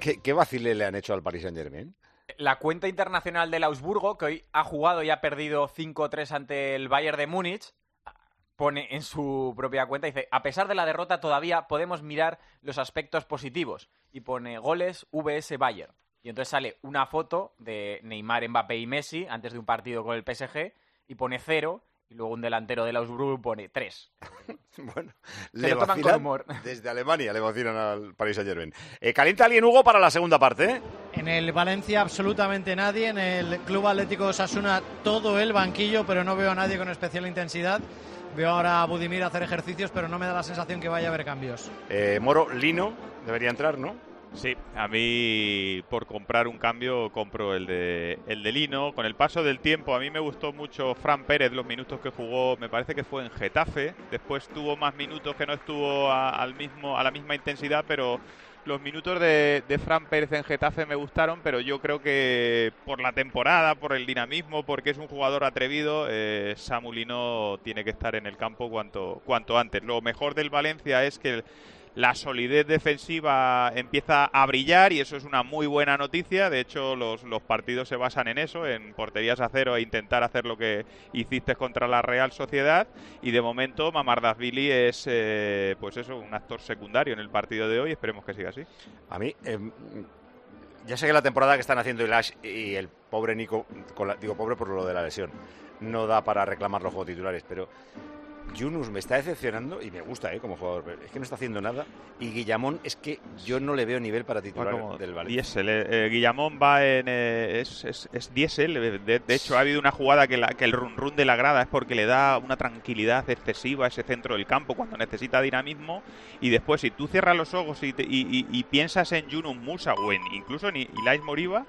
¿Qué, qué vacile le han hecho al Paris Saint-Germain? La cuenta internacional del Augsburgo, que hoy ha jugado y ha perdido 5-3 ante el Bayern de Múnich, pone en su propia cuenta, dice, a pesar de la derrota todavía podemos mirar los aspectos positivos. Y pone goles VS Bayern. Y entonces sale una foto de Neymar, Mbappé y Messi antes de un partido con el PSG y pone cero y luego un delantero del Augsburgo pone tres. bueno, Se le lo toman con vacilan humor. desde Alemania, le vacilan al Paris Saint-Germain. Eh, ¿Calienta alguien, Hugo, para la segunda parte? eh? En el Valencia absolutamente nadie, en el Club Atlético Osasuna todo el banquillo, pero no veo a nadie con especial intensidad. Veo ahora a Budimir hacer ejercicios, pero no me da la sensación que vaya a haber cambios. Eh, Moro, Lino, debería entrar, ¿no? Sí, a mí por comprar un cambio compro el de, el de Lino. Con el paso del tiempo, a mí me gustó mucho Fran Pérez, los minutos que jugó, me parece que fue en Getafe. Después tuvo más minutos que no estuvo a, al mismo, a la misma intensidad, pero los minutos de, de Fran Pérez en Getafe me gustaron, pero yo creo que por la temporada, por el dinamismo, porque es un jugador atrevido, eh, Samu Lino tiene que estar en el campo cuanto, cuanto antes. Lo mejor del Valencia es que la solidez defensiva empieza a brillar y eso es una muy buena noticia. De hecho, los, los partidos se basan en eso, en porterías a cero e intentar hacer lo que hiciste contra la Real Sociedad. Y de momento, Mamardashvili es, eh, pues eso, un actor secundario en el partido de hoy. Esperemos que siga así. A mí, eh, ya sé que la temporada que están haciendo el Ash y el pobre Nico, con la- digo pobre por lo de la lesión, no da para reclamar los juegos titulares, pero Yunus me está decepcionando y me gusta, ¿eh? Como jugador, pero es que no está haciendo nada. Y Guillamón es que yo no le veo nivel para titular como del Valencia. diésel, eh, eh, Guillamón va en. eh, es, es, es diésel. eh, De, de hecho, ha habido una jugada que, la- que el run run de la grada es porque le da una tranquilidad excesiva a ese centro del campo cuando necesita dinamismo. Y después, si tú cierras los ojos y, te- y- y- y piensas en Yunus Musa o en incluso en Ilais Moriba.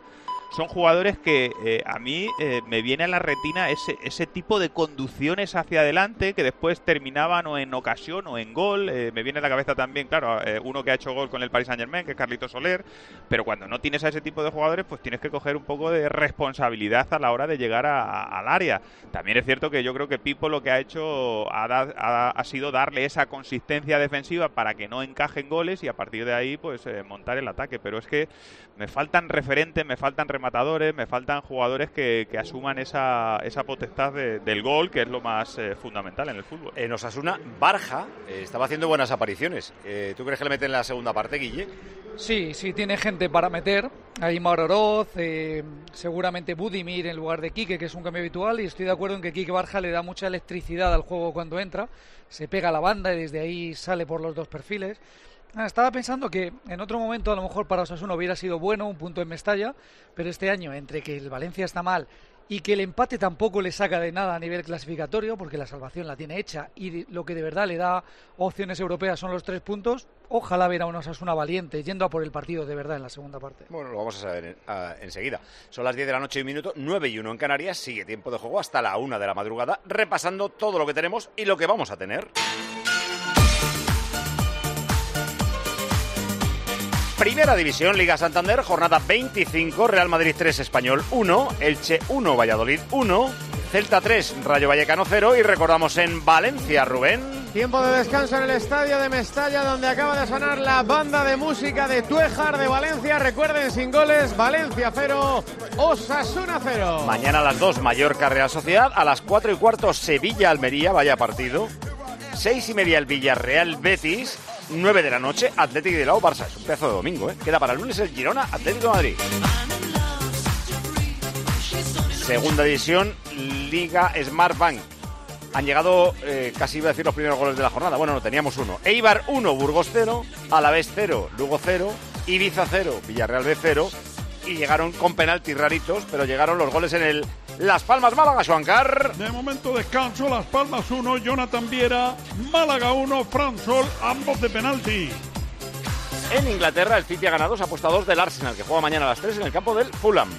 Son jugadores que eh, a mí eh, me viene a la retina ese, ese tipo de conducciones hacia adelante que después terminaban o en ocasión o en gol. Eh, me viene a la cabeza también, claro, uno que ha hecho gol con el Paris Saint Germain, que es Carlito Soler. Pero cuando no tienes a ese tipo de jugadores, pues tienes que coger un poco de responsabilidad a la hora de llegar al área. También es cierto que yo creo que Pipo lo que ha hecho ha, sido darle esa consistencia defensiva para que no encajen goles y a partir de ahí, pues montar el ataque. Pero es que me faltan referentes, me faltan rematadores, me faltan jugadores que, que asuman esa, esa potestad de- del gol, que es lo más eh, fundamental en el fútbol. En Osasuna, Barja eh, estaba haciendo buenas apariciones. Eh, ¿Tú crees que le meten en la segunda parte, Guille? Sí, sí, tiene gente para meter. Ahí Mauro Oroz, eh, seguramente Budimir en lugar de Quique, que es un cambio habitual. Y estoy de acuerdo en que Quique Barja le da mucha electricidad al juego cuando entra. Se pega a la banda y desde ahí sale por los dos perfiles. Ah, estaba pensando que en otro momento a lo mejor para Osasuna hubiera sido bueno un punto en Mestalla, pero este año entre que el Valencia está mal y que el empate tampoco le saca de nada a nivel clasificatorio, porque la salvación la tiene hecha y lo que de verdad le da opciones europeas son los tres puntos, ojalá ver a un Osasuna valiente yendo a por el partido de verdad en la segunda parte. Bueno, lo vamos a saber en- enseguida. Son las 10 de la noche y un minuto, 9 y 1 en Canarias. Sigue tiempo de juego hasta la 1 de la madrugada, repasando todo lo que tenemos y lo que vamos a tener. Primera División, Liga Santander, jornada 25, Real Madrid 3, Español 1, Elche 1, Valladolid 1, Celta 3, Rayo Vallecano 0 y recordamos en Valencia, Rubén. Tiempo de descanso en el estadio de Mestalla, donde acaba de sonar la banda de música de Tuejar de Valencia. Recuerden, sin goles, Valencia 0, Osasuna 0. Mañana a las 2, Mallorca Real Sociedad. A las 4 y cuarto, Sevilla Almería, vaya partido. 6 y media el Villarreal Betis. 9 de la noche, Atlético de Bilbao Barça. Es un pedazo de domingo, ¿eh? Queda para el lunes el Girona Atlético de Madrid. Segunda división, Liga Smart Bank. Han llegado, eh, casi iba a decir los primeros goles de la jornada. Bueno, no, teníamos uno. Eibar 1, Burgos 0, Alavés 0, Lugo 0, Ibiza 0, Villarreal B 0. Y llegaron con penaltis raritos, pero llegaron los goles en el Las Palmas Málaga, Suancar. De momento descanso, Las Palmas 1, Jonathan Viera, Málaga 1, Fran Sol, ambos de penalti. En Inglaterra, el City ha ganado, se ha puesto a dos del Arsenal, que juega mañana a las 3 en el campo del Fulham.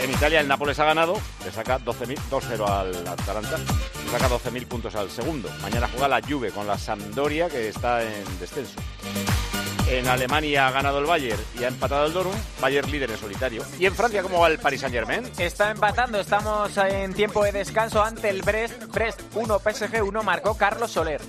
En Italia, el Nápoles ha ganado, le saca 12.000 2-0 al Atalanta, le saca 12.000 puntos al segundo. Mañana juega la Juve con la Sampdoria, que está en descenso. En Alemania ha ganado el Bayern y ha empatado el Dortmund, Bayern líder en solitario. ¿Y en Francia cómo va el Paris Saint-Germain? Está empatando, estamos en tiempo de descanso ante el Brest. Brest 1, PSG 1, marcó Carlos Soler.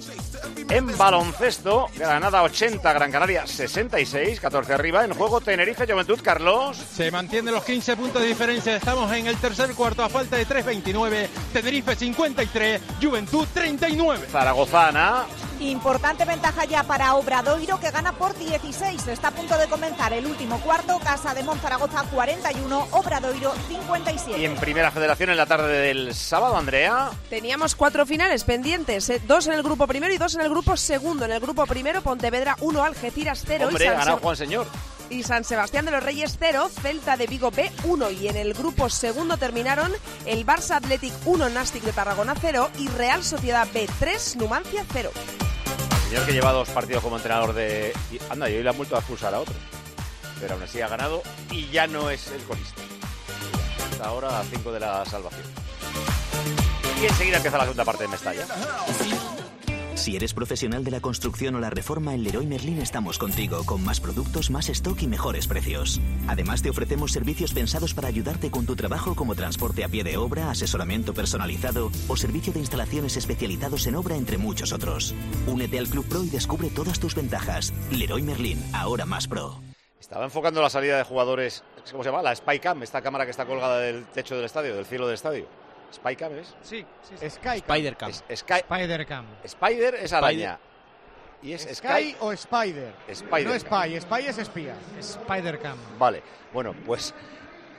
En baloncesto, Granada 80, Gran Canaria 66, 14 arriba. En juego Tenerife, Juventud, Carlos. Se mantienen los 15 puntos de diferencia. Estamos en el tercer cuarto a falta de 3.29. Tenerife 53, Juventud 39. Zaragoza, Ana. Importante ventaja ya para Obradoiro que gana por 16. Está a punto de comenzar el último cuarto. Casa de Monzaragoza 41, Obradoiro 57. Y en Primera Federación en la tarde del sábado, Andrea. Teníamos cuatro finales pendientes, ¿eh? dos en el grupo primero y dos en el grupo segundo. En el grupo primero, Pontevedra 1, Algeciras 0 Hombre, y, San ganado Juan Señor. y San Sebastián de los Reyes 0, Celta de Vigo B 1 y en el grupo segundo terminaron el Barça Athletic 1, Nastic de Tarragona 0 y Real Sociedad B 3, Numancia 0. Señor que lleva dos partidos como entrenador de... anda, y hoy le han vuelto a expulsar a otro. Pero aún así ha ganado y ya no es el colista. Hasta ahora a 5 de la salvación. Y enseguida empieza la segunda parte de Mestalla. Si eres profesional de la construcción o la reforma, en Leroy Merlin estamos contigo, con más productos, más stock y mejores precios. Además, te ofrecemos servicios pensados para ayudarte con tu trabajo como transporte a pie de obra, asesoramiento personalizado o servicio de instalaciones especializados en obra, entre muchos otros. Únete al Club Pro y descubre todas tus ventajas. Leroy Merlin, ahora más pro. Estaba enfocando la salida de jugadores, ¿cómo se llama? La Spycam, esta cámara que está colgada del techo del estadio, del cielo del estadio. ¿Spycam es? Sí, sí, sí. Sky. Spider-Cam. Es- Sky- Spider-Cam. Spider es araña. Y es Sky, Sky. o Spider. Spider. No Spy, Spy es espía. Spider-Cam. Vale, bueno, pues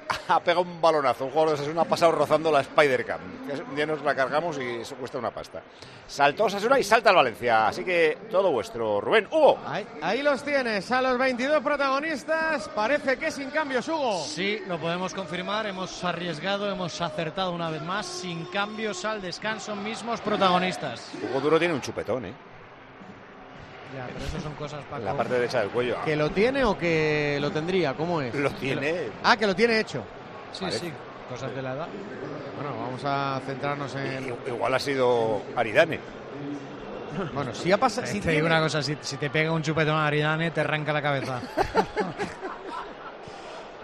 ha pegado un balonazo. Un jugador de Osasuna ha pasado rozando la Spider-Cam. Que Un día nos la cargamos y eso cuesta una pasta. Saltó Osasuna y salta el Valencia. Así que todo vuestro. Rubén, Hugo. Ahí, ahí los tienes, a los 22 protagonistas. Parece que sin cambios, Hugo. Sí, lo podemos confirmar. Hemos arriesgado, hemos acertado una vez más. Sin cambios al descanso, mismos protagonistas. Hugo Duro tiene un chupetón, ¿eh? Ya, pero eso son cosas para En la parte derecha del cuello. ¿Que lo tiene o que lo tendría? ¿Cómo es? Lo tiene. Ah, que lo tiene hecho. Sí, Parece. sí, cosas de la edad. Bueno, vamos a centrarnos en. Igual ha sido Aridane. Bueno, si ha pasado. Si Si te digo tiene- una cosa, si, si te pega un chupetón a Aridane, te arranca la cabeza.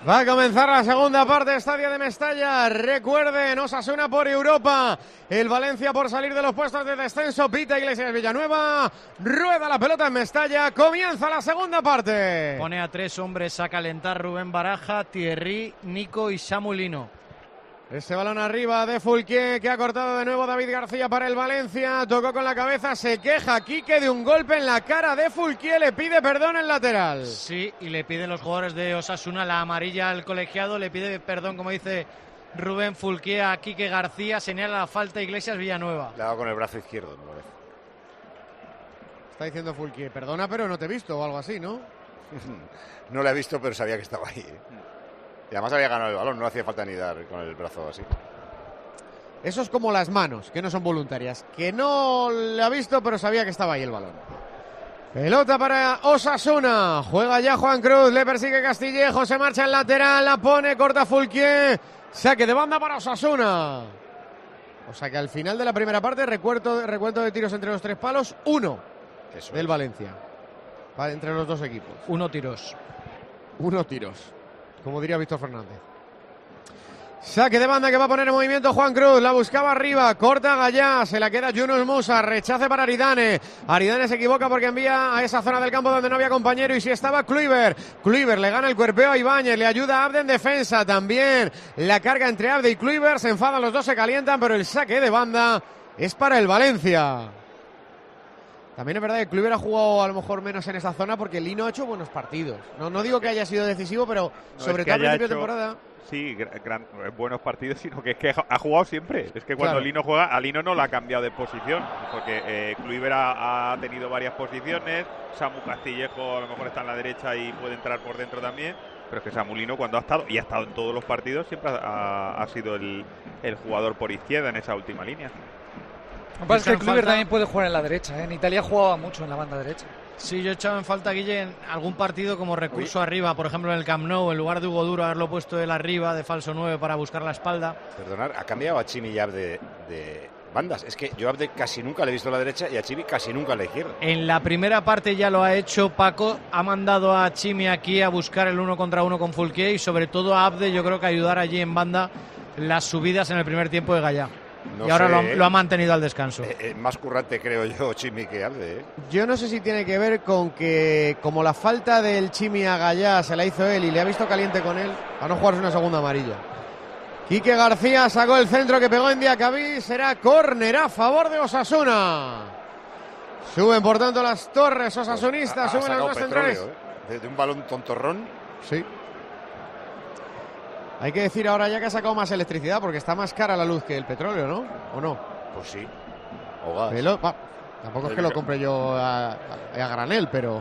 Va a comenzar la segunda parte, Estadio de Mestalla. Recuerden, Osasuna por Europa. El Valencia por salir de los puestos de descenso. Pita Iglesias Villanueva. Rueda la pelota en Mestalla. Comienza la segunda parte. Pone a tres hombres a calentar Rubén Baraja, Thierry, Nico y Samulino. Ese balón arriba de Fulquier que ha cortado de nuevo David García para el Valencia. Tocó con la cabeza, se queja Quique de un golpe en la cara de Fulquier. Le pide perdón el lateral. Sí, y le piden los jugadores de Osasuna la amarilla al colegiado, le pide perdón, como dice Rubén Fulquier a Quique García, señala la falta Iglesias Villanueva. Le ha dado con el brazo izquierdo, me parece. Está diciendo Fulquier, perdona, pero no te he visto o algo así, ¿no? No le he visto, pero sabía que estaba ahí. ¿eh? Y además había ganado el balón, no hacía falta ni dar con el brazo así. Eso es como las manos, que no son voluntarias. Que no le ha visto, pero sabía que estaba ahí el balón. Pelota para Osasuna. Juega ya Juan Cruz. Le persigue Castillejo. Se marcha en lateral. La pone. Corta Fulquier. Saque de banda para Osasuna. O sea que al final de la primera parte, recuento, recuento de tiros entre los tres palos. Uno Eso del es. Valencia. Va entre los dos equipos. Uno tiros. Uno tiros. Como diría Víctor Fernández. Saque de banda que va a poner en movimiento Juan Cruz. La buscaba arriba. Corta Gallá. Se la queda Yunus Musa. Rechace para Aridane. Aridane se equivoca porque envía a esa zona del campo donde no había compañero. Y si estaba Kluivert. Kluivert le gana el cuerpeo a Ibáñez. Le ayuda a Abde en defensa. También la carga entre Abde y Kluivert. Se enfadan los dos, se calientan. Pero el saque de banda es para el Valencia. También es verdad que Kluivert ha jugado a lo mejor menos en esta zona porque Lino ha hecho buenos partidos. No, no digo que haya sido decisivo, pero No, sobre es que todo al principio de temporada. Sí, gra- gran- eh, buenos partidos, sino que es que ha jugado siempre. Es que cuando Claro. Lino juega, a Lino no la ha cambiado de posición, porque eh, Kluivert ha, ha tenido varias posiciones, Samu Castillejo a lo mejor está en la derecha y puede entrar por dentro también, pero es que Samu Lino cuando ha estado, y ha estado en todos los partidos, siempre ha, ha sido el, el jugador por izquierda en esa última línea. Lo que pasa es que Echan Kluivert falta- también puede jugar en la derecha. ¿eh? En Italia jugaba mucho en la banda derecha. Sí, yo he echado en falta, Guille, en algún partido como recurso arriba, por ejemplo en el Camp Nou, en lugar de Hugo Duro, haberlo puesto él arriba de falso 9 para buscar la espalda. Perdonar, ha cambiado a Chimi y a Abde de bandas. Es que yo a Abde casi nunca le he visto a la derecha y a Chimi casi nunca a la izquierda. En la primera parte ya lo ha hecho Paco, ha mandado a Chimi aquí a buscar el uno contra uno con Fulquier y sobre todo a Abde, yo creo que ayudar allí en banda las subidas en el primer tiempo de Gallá. No y ahora sé, lo, ha- lo ha mantenido al descanso. Eh, eh, más currante creo yo, Chimi, que Alde. ¿eh? Yo no sé si tiene que ver con que, como la falta del Chimi a Gallá se la hizo él y le ha visto caliente con él, a no jugarse una segunda amarilla. Quique García sacó el centro que pegó en Diacabí. Será córner a favor de Osasuna. Suben, por tanto, las torres osasunistas. Ha suben las sacado dos petróleo, centrales. ¿eh? De, de un balón tontorrón. Sí. Hay que decir ahora ya que ha sacado más electricidad porque está más cara la luz que el petróleo, ¿no? ¿O no? Pues sí. O gas. Velo- va, tampoco es que lo compre yo a, a- a granel, pero.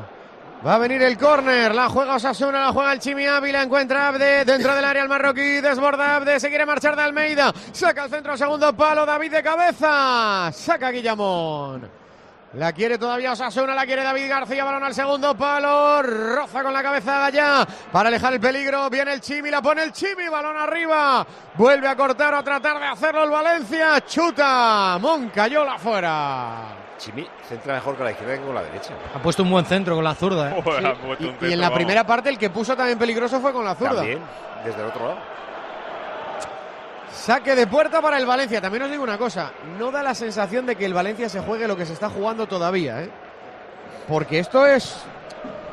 Va a venir el córner, la juega Osasuna, la juega el Chimi Ávila, encuentra Abde dentro del área el marroquí, desborda Abde, se quiere marchar de Almeida, saca el centro, segundo palo, David de cabeza, saca Guillamón. La quiere todavía Osasuna, la quiere David García, balón al segundo palo, roza con la cabeza allá para alejar el peligro, viene el Chimi, la pone el Chimi, balón arriba, vuelve a cortar o a tratar de hacerlo el Valencia, chuta, Moncayola afuera. Chimi centra mejor con la izquierda que con la derecha. Ha puesto un buen centro con la zurda. ¿eh? Y, en la vamos. primera parte el que puso también peligroso fue con la zurda. También, desde el otro lado. Saque de puerta para el Valencia. También os digo una cosa, no da la sensación de que el Valencia se juegue lo que se está jugando todavía, ¿eh? Porque esto es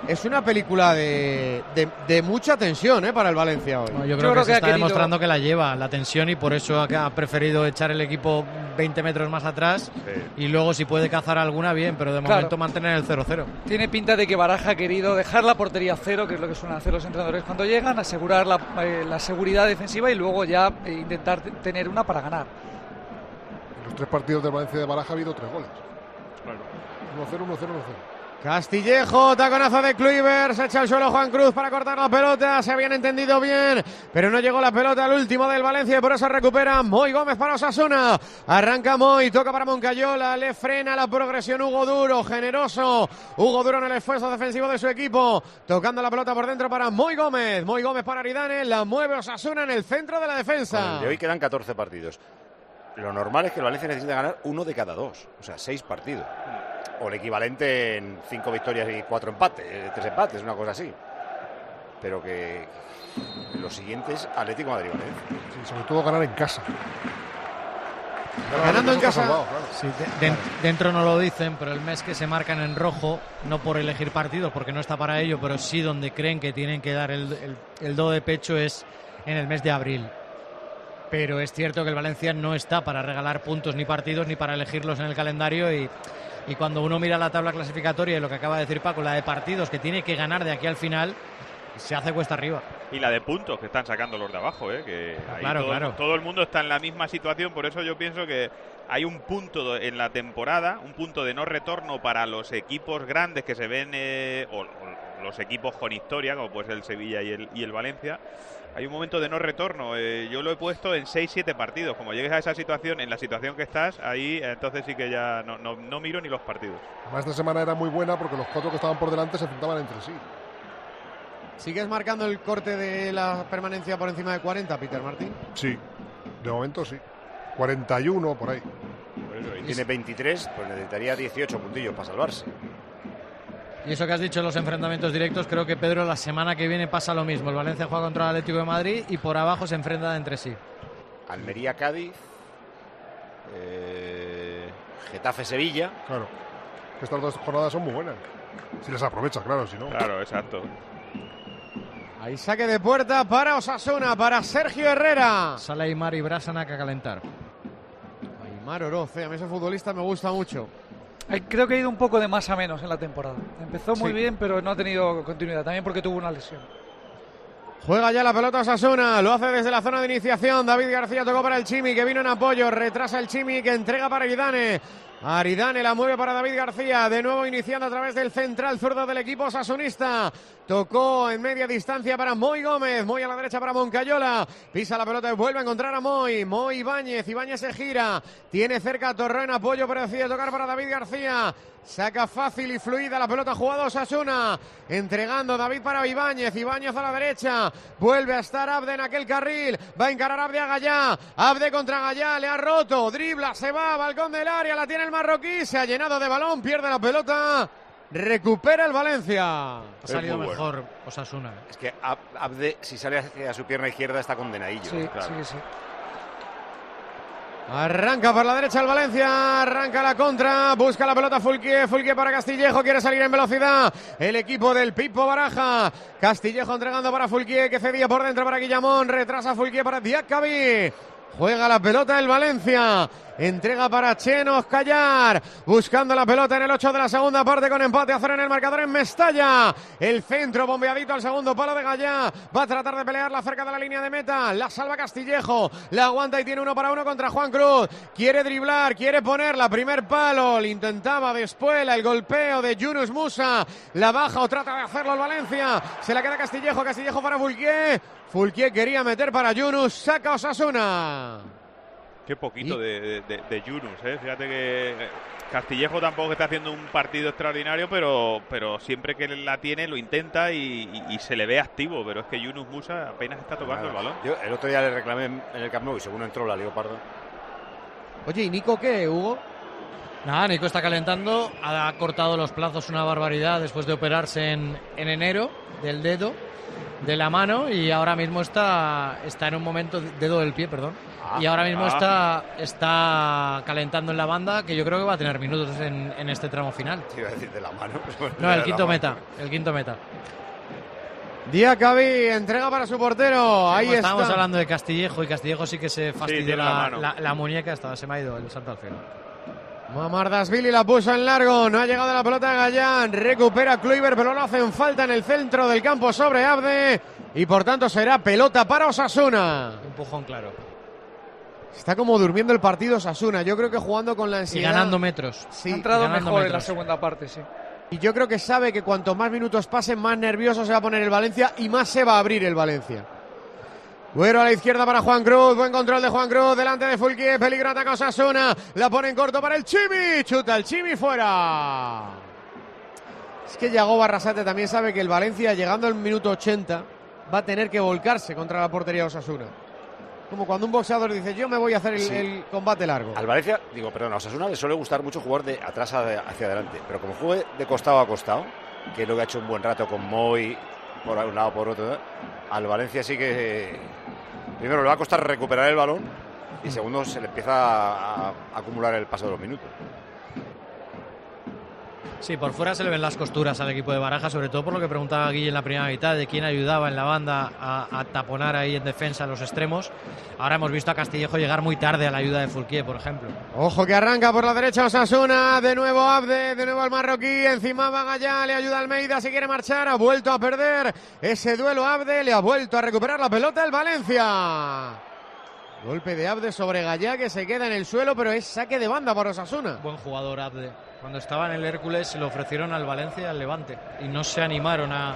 es una película de, de, de mucha tensión, ¿eh? Para el Valencia hoy. Yo creo Yo que, se que está querido- demostrando que la lleva la tensión y por eso ha, preferido echar el equipo 20 metros más atrás y luego si puede cazar alguna bien, pero de Claro. momento mantener el 0-0. Tiene pinta de que Baraja ha querido dejar la portería a cero, que es lo que suelen hacer los entrenadores cuando llegan, asegurar la, eh, la seguridad defensiva y luego ya eh, intentar tener una para ganar. En los tres partidos de Valencia de Baraja ha habido tres goles. 1-0, 1-0, 1-0. Castillejo, taconazo de Kluivert, se echa al suelo Juan Cruz para cortar la pelota, se habían entendido bien, pero no llegó la pelota al último del Valencia y por eso recupera Moy Gómez para Osasuna. Arranca Moy, toca para Moncayola, le frena la progresión Hugo Duro, generoso. Hugo Duro en el esfuerzo defensivo de su equipo, tocando la pelota por dentro para Moy Gómez. Moy Gómez para Aridane, la mueve Osasuna en el centro de la defensa. de hoy quedan 14 partidos. Lo normal es que el Valencia necesita ganar uno de cada dos, o sea, seis partidos. O el equivalente en cinco victorias y cuatro empates, eh, tres empates, una cosa así. Pero que los siguientes, Atlético Madrid, Valencia. Sí, sobre todo ganar en casa. Ganando en casa. salvado, claro. Sí, de- de- dentro no lo dicen, pero el mes que se marcan en rojo, no por elegir partidos, porque no está para ello, pero sí donde creen que tienen que dar el, el- el do de pecho es en el mes de abril. Pero es cierto que el Valencia no está para regalar puntos ni partidos ni para elegirlos en el calendario y, y cuando uno mira la tabla clasificatoria y lo que acaba de decir Paco, la de partidos que tiene que ganar de aquí al final, se hace cuesta arriba. Y la de puntos que están sacando los de abajo, ¿eh? que ahí Claro, todo, claro. todo el mundo está en la misma situación, por eso yo pienso que hay un punto en la temporada, un punto de no retorno para los equipos grandes que se ven, eh, o, o los equipos con historia, como puede ser el Sevilla y el, y el Valencia. Hay un momento de no retorno. eh, yo lo he puesto en 6-7 partidos. Como llegues a esa situación, en la situación que estás, ahí eh, entonces sí que ya no, no, no miro ni los partidos. Además, esta semana era muy buena porque los cuatro que estaban por delante se enfrentaban entre sí. ¿Sigues marcando el corte de la permanencia por encima de 40, Peter Martín? Sí, de momento sí. 41 por ahí. Por eso, y tiene 23, pues necesitaría 18 puntillos para salvarse. Y eso que has dicho en los enfrentamientos directos, creo que Pedro la semana que viene pasa lo mismo. El Valencia juega contra el Atlético de Madrid y por abajo se enfrentan entre sí. Almería, Cádiz, eh, Getafe, Sevilla. Claro. Que estas dos jornadas son muy buenas. Si las aprovechas, claro, si no. Claro, exacto. Ahí saque de puerta para Osasuna, para Sergio Herrera. Sale Aymar y Brasanac a calentar. Aymar Oroz, eh, a mí ese futbolista me gusta mucho. Creo que ha ido un poco de más a menos en la temporada. Empezó muy Sí. bien, pero no ha tenido continuidad. También porque tuvo una lesión. Juega ya la pelota Osasuna, lo hace desde la zona de iniciación. David García tocó para el Chimi, que vino en apoyo. Retrasa el Chimi, que entrega para Aridane. Aridane la mueve para David García, de nuevo iniciando a través del central zurdo del equipo sasunista. Tocó en media distancia para Moy Gómez, Moy a la derecha para Moncayola. Pisa la pelota y vuelve a encontrar a Moy. Moy Ibáñez, Ibáñez se gira. Tiene cerca a apoyo, pero decide tocar para David García. Saca fácil y fluida la pelota jugada Osasuna. Entregando David para Ibáñez. Ibáñez a la derecha. Vuelve a estar Abde en aquel carril. Va a encarar Abde a Gallá. Abde contra Gallá. Le ha roto. Dribla. Se va. Balcón del área. La tiene el marroquí. Se ha llenado de balón. Pierde la pelota. Recupera el Valencia. Ha salido bueno. mejor Osasuna. Es que Ab- Abde, si sale hacia su pierna izquierda, está condenadillo. Sí, claro. sí, sí. Arranca por la derecha el Valencia, arranca la contra, busca la pelota Fulquier, Fulquier para Castillejo, quiere salir en velocidad el equipo del Pipo Baraja. Castillejo entregando para Fulquier, que cedía por dentro para Guillamón, retrasa Fulquier para Diacabi. Juega la pelota el Valencia. Entrega para Chenos Callar. Buscando la pelota en el 8 de la segunda parte con empate a cero en el marcador en Mestalla. El centro bombeadito al segundo palo de Gallá. Va a tratar de pelearla cerca de la línea de meta. La salva Castillejo. La aguanta y tiene uno para uno contra Juan Cruz. Quiere driblar, quiere ponerla. Primer palo. Le intentaba después el golpeo de Yunus Musa. La baja o trata de hacerlo el Valencia. Se la queda Castillejo. Castillejo para Fulquier. Fulquier quería meter para Yunus. Saca Osasuna. Qué poquito de, de, de Yunus, ¿eh? Fíjate que Castillejo tampoco está haciendo un partido extraordinario, pero, pero siempre que la tiene lo intenta y, y- y se le ve activo. Pero es que Yunus Musa apenas está tocando el balón. Yo el otro día le reclamé en en el Camp Nou y según entró la Leopardo. Oye, ¿y Nico qué, Hugo? Nada, Nico está calentando, ha cortado los plazos una barbaridad después de operarse en, en enero del dedo, de la mano y ahora mismo está, está en un momento, dedo del pie, perdón, y ahora mismo ah. está, está calentando en la banda que yo creo que va a tener minutos en, en este tramo final. Te iba a decir de la mano. No, el quinto meta, el quinto meta. Diacabi entrega para su portero. Ahí está. Estábamos hablando de Castillejo y Castillejo sí que se fastidió la la, mano. la- la muñeca, estaba, se me ha ido el salto al cielo. Mamardasvili la puso en largo, no ha llegado la pelota a Gallán, recupera Kluivert, pero lo hacen falta en el centro del campo sobre Abde y por tanto será pelota para Osasuna. Empujón claro. Está como durmiendo el partido Osasuna, yo creo que jugando con la Y ansiedad. ganando metros. Sí, ha entrado mejor en la segunda parte, sí. Y yo creo que sabe que cuanto más minutos pasen, más nervioso se va a poner el Valencia y más se va a abrir el Valencia. Güero a la izquierda para Juan Cruz, buen control de Juan Cruz, delante de Fulquier, peligro ataca Osasuna, la pone en corto para el Chimi, chuta el Chimi fuera. Es que Yago Barrasate también sabe que el Valencia, llegando al minuto 80, va a tener que volcarse contra la portería Osasuna. Como cuando un boxeador dice, yo me voy a hacer el, Sí. el combate largo. Al Valencia, digo, perdón, a Osasuna le suele gustar mucho jugar de atrás hacia adelante, pero como juegue de costado a costado, que es lo que ha hecho un buen rato con Moy, por un lado, por otro, al Valencia sí que primero le va a costar recuperar el balón y segundo se le empieza a, acumular el paso de los minutos. Sí, por fuera se le ven las costuras al equipo de Baraja, sobre todo por lo que preguntaba Guille en la primera mitad, de quién ayudaba en la banda a, a taponar ahí en defensa los extremos. Ahora hemos visto a Castillejo llegar muy tarde a la ayuda de Fulquier, por ejemplo. Ojo que arranca por la derecha Osasuna, de nuevo Abde, de nuevo el marroquí, encima va Gallá, le ayuda Almeida, si quiere marchar, ha vuelto a perder ese duelo Abde, le ha vuelto a recuperar la pelota el Valencia. Golpe de Abde sobre Gallá que se queda en el suelo, pero es saque de banda para Osasuna. Buen jugador Abde. Cuando estaba en el Hércules se lo ofrecieron al Valencia y al Levante y no se animaron a,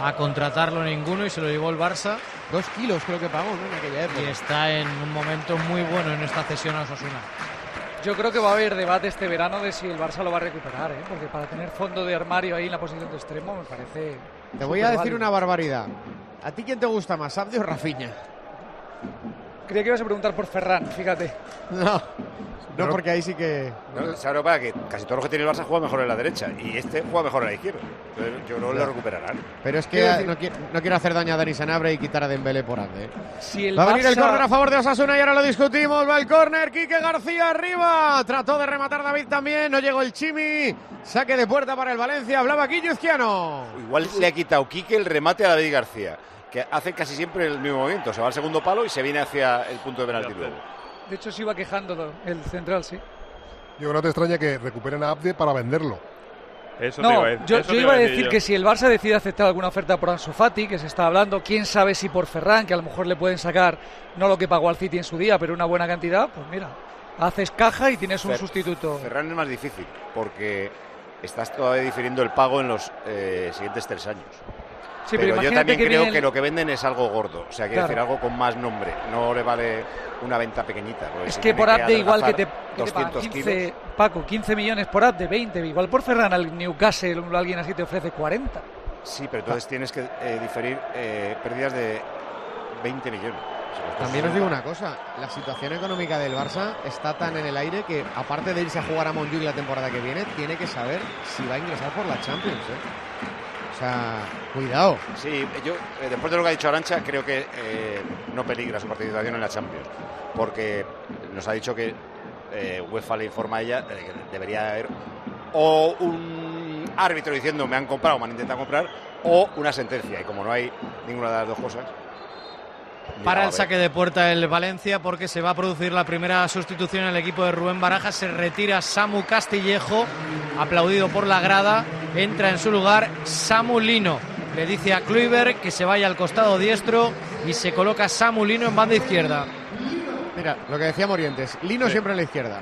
a contratarlo ninguno y se lo llevó el Barça. Dos kilos creo que pagó ¿no? en aquella época. Y está en un momento muy bueno en esta cesión a Osasuna. Yo creo que va a haber debate este verano de si el Barça lo va a recuperar, ¿eh? porque para tener fondo de armario ahí en la posición de extremo me parece. Te voy a decir superválido. una barbaridad. ¿A ti quién te gusta más, Abde o Rafiña? Creía que ibas a preguntar por Ferran, fíjate. No, no porque ahí sí que... No, ¿Sabes lo que pasa? Que casi todos los que tiene el Barça juegan mejor en la derecha y este juega mejor en la izquierda. Entonces, yo creo que lo recuperarán. Pero es que Quiero no, qui- no quiero hacer daño a Dani Sanabre y quitar a Dembélé por Abde. ¿eh? Si el Va a venir el córner a favor de Osasuna y ahora lo discutimos. Va el córner, Quique García arriba. Trató de rematar David también, no llegó el Chimi. Saque de puerta para el Valencia. Hablaba Guillo Izquiano. Igual le ha quitado Quique el remate a David García, que hace casi siempre el mismo movimiento. Se va al segundo palo y se viene hacia el punto de penalti luego. De hecho, se iba quejando el central, sí. Digo, no te extraña que recuperen a Abde para venderlo. Eso No, yo, yo iba a decir que si el Barça decide aceptar alguna oferta por Ansu Fati, que se está hablando, quién sabe si por Ferran, que a lo mejor le pueden sacar no lo que pagó al City en su día, pero una buena cantidad, pues mira, haces caja y tienes un Fer- sustituto. Ferran es más difícil porque estás todavía difiriendo el pago en los eh, siguientes tres años. Sí, pero pero yo también que creo viene que lo que venden es algo gordo, o sea, quiere Claro. decir algo con más nombre. No le vale una venta pequeñita. Es si que por Abde igual que te, adelgazar que te pagan 200 15, kilos. Paco, 15 millones por Abde, 20, igual por Ferran al Newcastle o alguien así te ofrece 40. Sí, pero entonces tienes que eh, diferir eh, pérdidas de 20 millones. También os digo una cosa, la situación económica del Barça está tan en el aire que aparte de irse a jugar a Montjuic la temporada que viene, tiene que saber si va a ingresar por la Champions. ¿eh? O sea, cuidado. Sí, yo eh, después de lo que ha dicho Arancha, creo que eh, no peligra su participación en la Champions. Porque nos ha dicho que eh, UEFA le informa a ella de que debería haber o un árbitro diciendo me han comprado, me han intentado comprar, o una sentencia. Y como no hay ninguna de las dos cosas. Para el saque de puerta el Valencia porque se va a producir la primera sustitución en el equipo de Rubén Baraja. Se retira Samu Castillejo, aplaudido por la grada. Entra en su lugar Samu Lino. Le dice a Kluivert que se vaya al costado diestro y se coloca Samu Lino en banda izquierda. Mira, lo que decía Morientes, Lino Sí. siempre en la izquierda.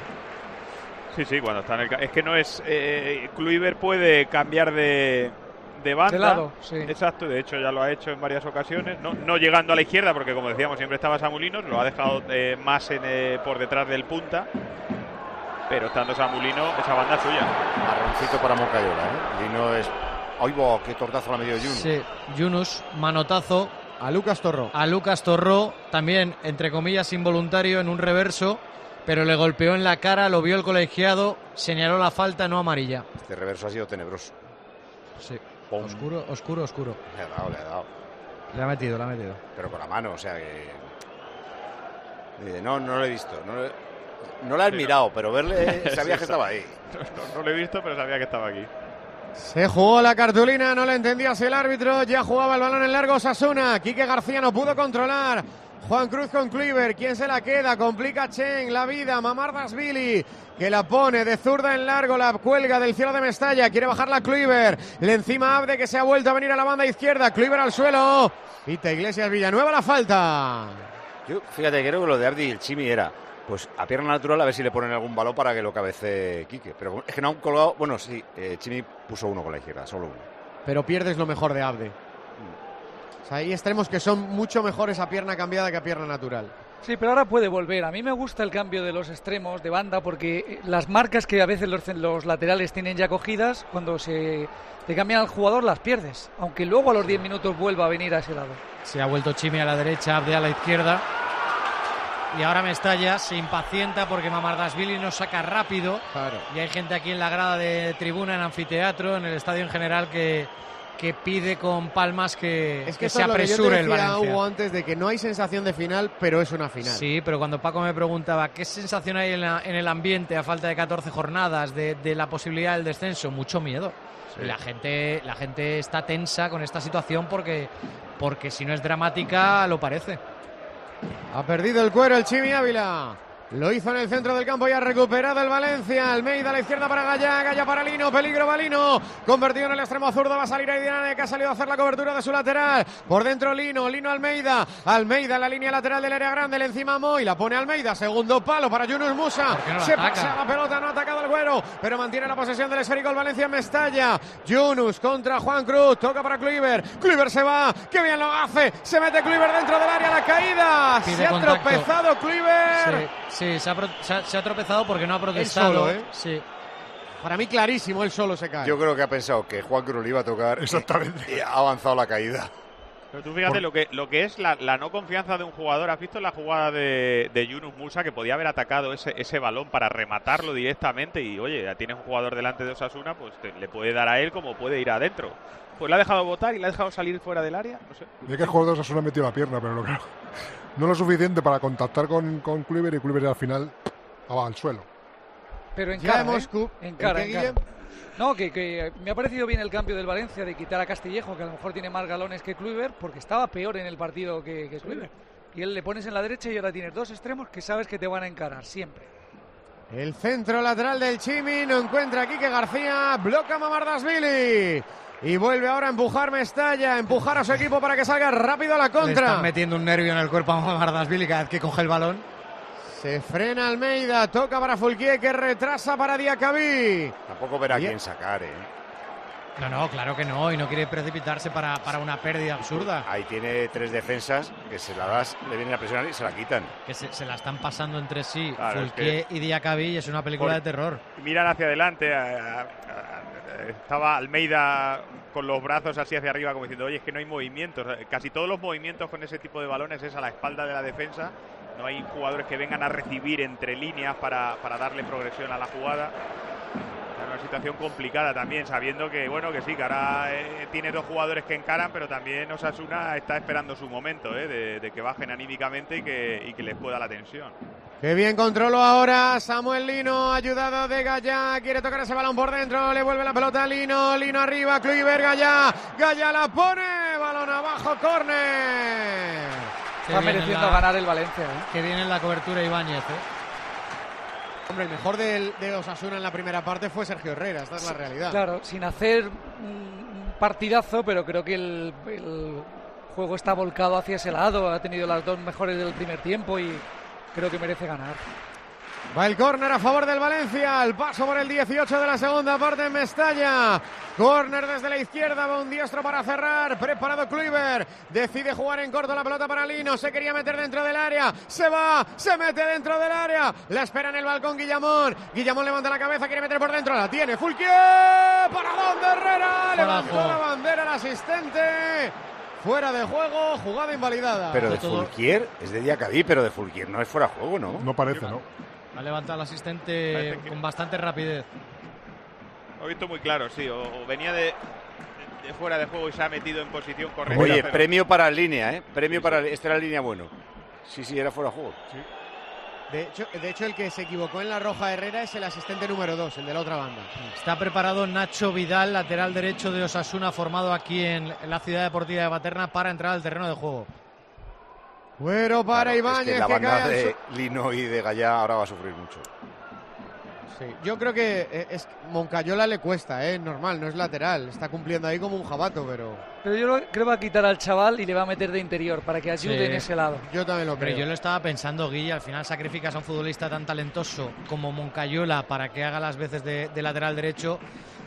Sí, sí, cuando está en el... Es que no es... Eh, Kluivert puede cambiar de, de banda. De lado, sí. Exacto, de hecho ya lo ha hecho en varias ocasiones. No, no llegando a la izquierda, porque como decíamos, siempre estaba Samulinos, lo ha dejado eh, más en, eh, por detrás del punta. Pero estando Samulino, esa banda es suya. Marroncito para Moncayola, ¿eh? Lino es. ¡Ay, bo! ¡Qué tortazo la medio Juno! Sí, Yunus, manotazo A Lucas Torro. a Lucas Torró, también entre comillas involuntario en un reverso, pero le golpeó en la cara, lo vio el colegiado, señaló la falta, no amarilla. Este reverso ha sido tenebroso. Sí, Pum. oscuro, oscuro, oscuro. Le ha dado, le ha dado. Le ha metido, le ha metido. Pero con la mano, o sea que. Dice, no, no lo he visto. No, lo he- no la Sí, no. mirado, pero verle sabía Sí, que estaba ahí. No, no lo he visto, pero sabía que estaba aquí. Se jugó la cartulina, no le entendía si el árbitro ya jugaba el balón en largo Sasuna. Quique García no pudo controlar. Juan Cruz con Cleaver, ¿quién se la queda? Complica Chen la vida. Mamardasvili que la pone de zurda en largo, la cuelga del cielo de Mestalla. Quiere bajar la Cleaver. Le encima Abde que se ha vuelto a venir a la banda izquierda. Cleaver al suelo. Pita Iglesias Villanueva la falta. Yo, fíjate, creo que lo de Ardi y el Chimi era. Pues a pierna natural a ver si le ponen algún balón para que lo cabece Quique. Pero es que no han colgado. Bueno, sí, eh, Chimi puso uno con la izquierda, solo uno. Pero pierdes lo mejor de Abde. Hay extremos que son mucho mejores a pierna cambiada que a pierna natural. Sí, pero ahora puede volver. A mí me gusta el cambio de los extremos de banda porque eh, las marcas que a veces los, los laterales tienen ya cogidas, cuando se te cambian al jugador las pierdes. Aunque luego a los 10 minutos vuelva a venir a ese lado. Se ha vuelto Chimi a la derecha, Abde a la izquierda. Y ahora Mestalla se impacienta porque Mamardasvili nos saca rápido. Claro. Y hay gente aquí en la grada de tribuna, en anfiteatro, en el estadio en general, que, que pide con palmas que, Es que, se es lo que yo te apresure el Valencia. Hugo, antes de que no hay sensación de final, pero es una final. Sí, pero cuando Paco me preguntaba qué sensación hay en, la- en el ambiente a falta de 14 jornadas, de, de la posibilidad del descenso, mucho miedo. La gente, la gente está tensa con esta situación porque, porque si no es dramática, lo parece. Ha perdido el cuero el Chimi Ávila. Lo hizo en el centro del campo y ha recuperado el Valencia. Almeida a la izquierda para Gallá, Gallá para Lino, peligro Balino. Convertido en el extremo zurdo, va a salir Aidinane que ha salido a hacer la cobertura de su lateral. Por dentro Lino, Lino Almeida. Almeida en la línea lateral del área grande, le encima Moy, la pone Almeida. Segundo palo para Yunus Musa. no Se ataca? pasa la pelota, no ha atacado el güero, pero mantiene la posesión del esférico el Valencia en Mestalla. Yunus contra Juan Cruz, toca para Kluivert. Kluivert se va, qué bien lo hace. Se mete Kluivert dentro del área, la caída. Pide se ha contacto. tropezado Kluivert. Sí, sí, se, ha, pro- se ha- se ha tropezado porque no ha protestado. solo, ¿eh? Sí. Para mí clarísimo, él solo se cae. Yo creo que ha pensado que Juan Cruz le iba a tocar. y- Exactamente. Y, ha avanzado la caída. Pero tú fíjate lo que, lo que es la, la no confianza de un jugador. ¿Has visto la jugada de, de Yunus Musa que podía haber atacado ese, ese balón para rematarlo directamente? Y oye, ya tienes un jugador delante de Osasuna, pues te- le puede dar a él como puede ir adentro. Pues le ha dejado votar y le ha dejado salir fuera del área. No sé. Y es que el jugador de Osasuna ha metido la pierna, pero no, claro, no lo suficiente para contactar con, con Kluivert y Kluivert al final va al suelo. Pero en Ya cara, hemos ¿eh? cu- En cara, ¿El qué, en cara. No, que, que me ha parecido bien el cambio del Valencia de quitar a Castillejo, que a lo mejor tiene más galones que Kluivert, porque estaba peor en el partido que, que Kluivert. Y él le pones en la derecha y ahora tienes dos extremos que sabes que te van a encarar siempre. El centro lateral del Chimi no encuentra a Quique García, bloca Mamardasvili. Y vuelve ahora a empujar Mestalla, a empujar a su equipo para que salga rápido a la Le están contra. metiendo un nervio en el cuerpo a Mamardasvili cada vez que coge el balón. Se frena Almeida, toca para Fulquier que retrasa para Diacabí. Tampoco verá quién sacar, ¿eh? No, no, claro que no, y no quiere precipitarse para, para una pérdida absurda. Ahí tiene tres defensas que se la das, le vienen a presionar y se la quitan. Que se, se la están pasando entre sí, Claro, es Fulquier y Diacabí, y es una película Por- de terror. miran hacia adelante. a- a- a- estaba Almeida con los brazos así hacia arriba, como diciendo, oye, es que no hay movimientos. Casi todos los movimientos con ese tipo de balones es a la espalda de la defensa. No hay jugadores que vengan a recibir entre líneas para, para darle progresión a la jugada. Claro, una situación complicada también, sabiendo que, bueno, que sí, que ahora eh, tiene dos jugadores que encaran, pero también Osasuna está esperando su momento, eh, de, de que bajen anímicamente y que, y que les pueda la tensión. Qué bien controló ahora Samuel Lino, ayudado de Gallá. Quiere tocar ese balón por dentro. Le vuelve la pelota a Lino. Lino arriba. Kluivert, Gallá. Gallá la pone. Balón abajo, córner. Está en mereciendo la- ganar el Valencia. ¿eh? Que viene en la cobertura Ibáñez. ¿eh? Hombre, el mejor del- de Osasuna en la primera parte fue Sergio Herrera. Esta es la realidad. Claro, sin hacer un partidazo, pero creo que el, el juego está volcado hacia ese lado. Ha tenido las dos mejores del primer tiempo y creo que merece ganar. Va el córner a favor del Valencia. El paso por el 18 de la segunda parte en Mestalla. Córner desde la izquierda. Va un diestro para cerrar. Preparado Kluivert. Decide jugar en corto la pelota para Lino. Se quería meter dentro del área. Se va. Se mete dentro del área. La espera en el balcón Guillamón. Guillamón levanta la cabeza. Quiere meter por dentro. La tiene. Fulquier. Para donde Herrera. Levantó la bandera el asistente. Fuera de juego. Jugada invalidada. Pero de Fulquier, es de Diacabí, pero de Fulquier no es fuera de juego, ¿no? No parece, ¿no? Ha levantado el asistente que- con bastante rapidez. Lo he visto muy claro, sí, o, o venía de, de fuera de juego y se ha metido en posición correcta. Oye, pero- premio para línea, ¿eh? Premio para... Esta era línea bueno. Sí, sí, era fuera de juego. De hecho, de hecho, el que se equivocó en la roja Herrera es el asistente número 2, el de la otra banda. Está preparado Nacho Vidal, lateral derecho de Osasuna, formado aquí en, en la ciudad deportiva de Paterna para entrar al terreno de juego. Bueno para Claro, Ibáñez es que la banda de Lino y de Gallá ahora va a sufrir mucho. Sí, yo creo que eh, es Moncayola le cuesta, es normal, no es lateral, está cumpliendo ahí como un jabato, pero Pero yo lo- creo que va a quitar al chaval y le va a meter de interior para que ayude Sí. en ese lado. yo también lo Pero creo. yo lo estaba pensando, Guille, al final sacrificas a un futbolista tan talentoso como Moncayola para que haga las veces de, de lateral derecho.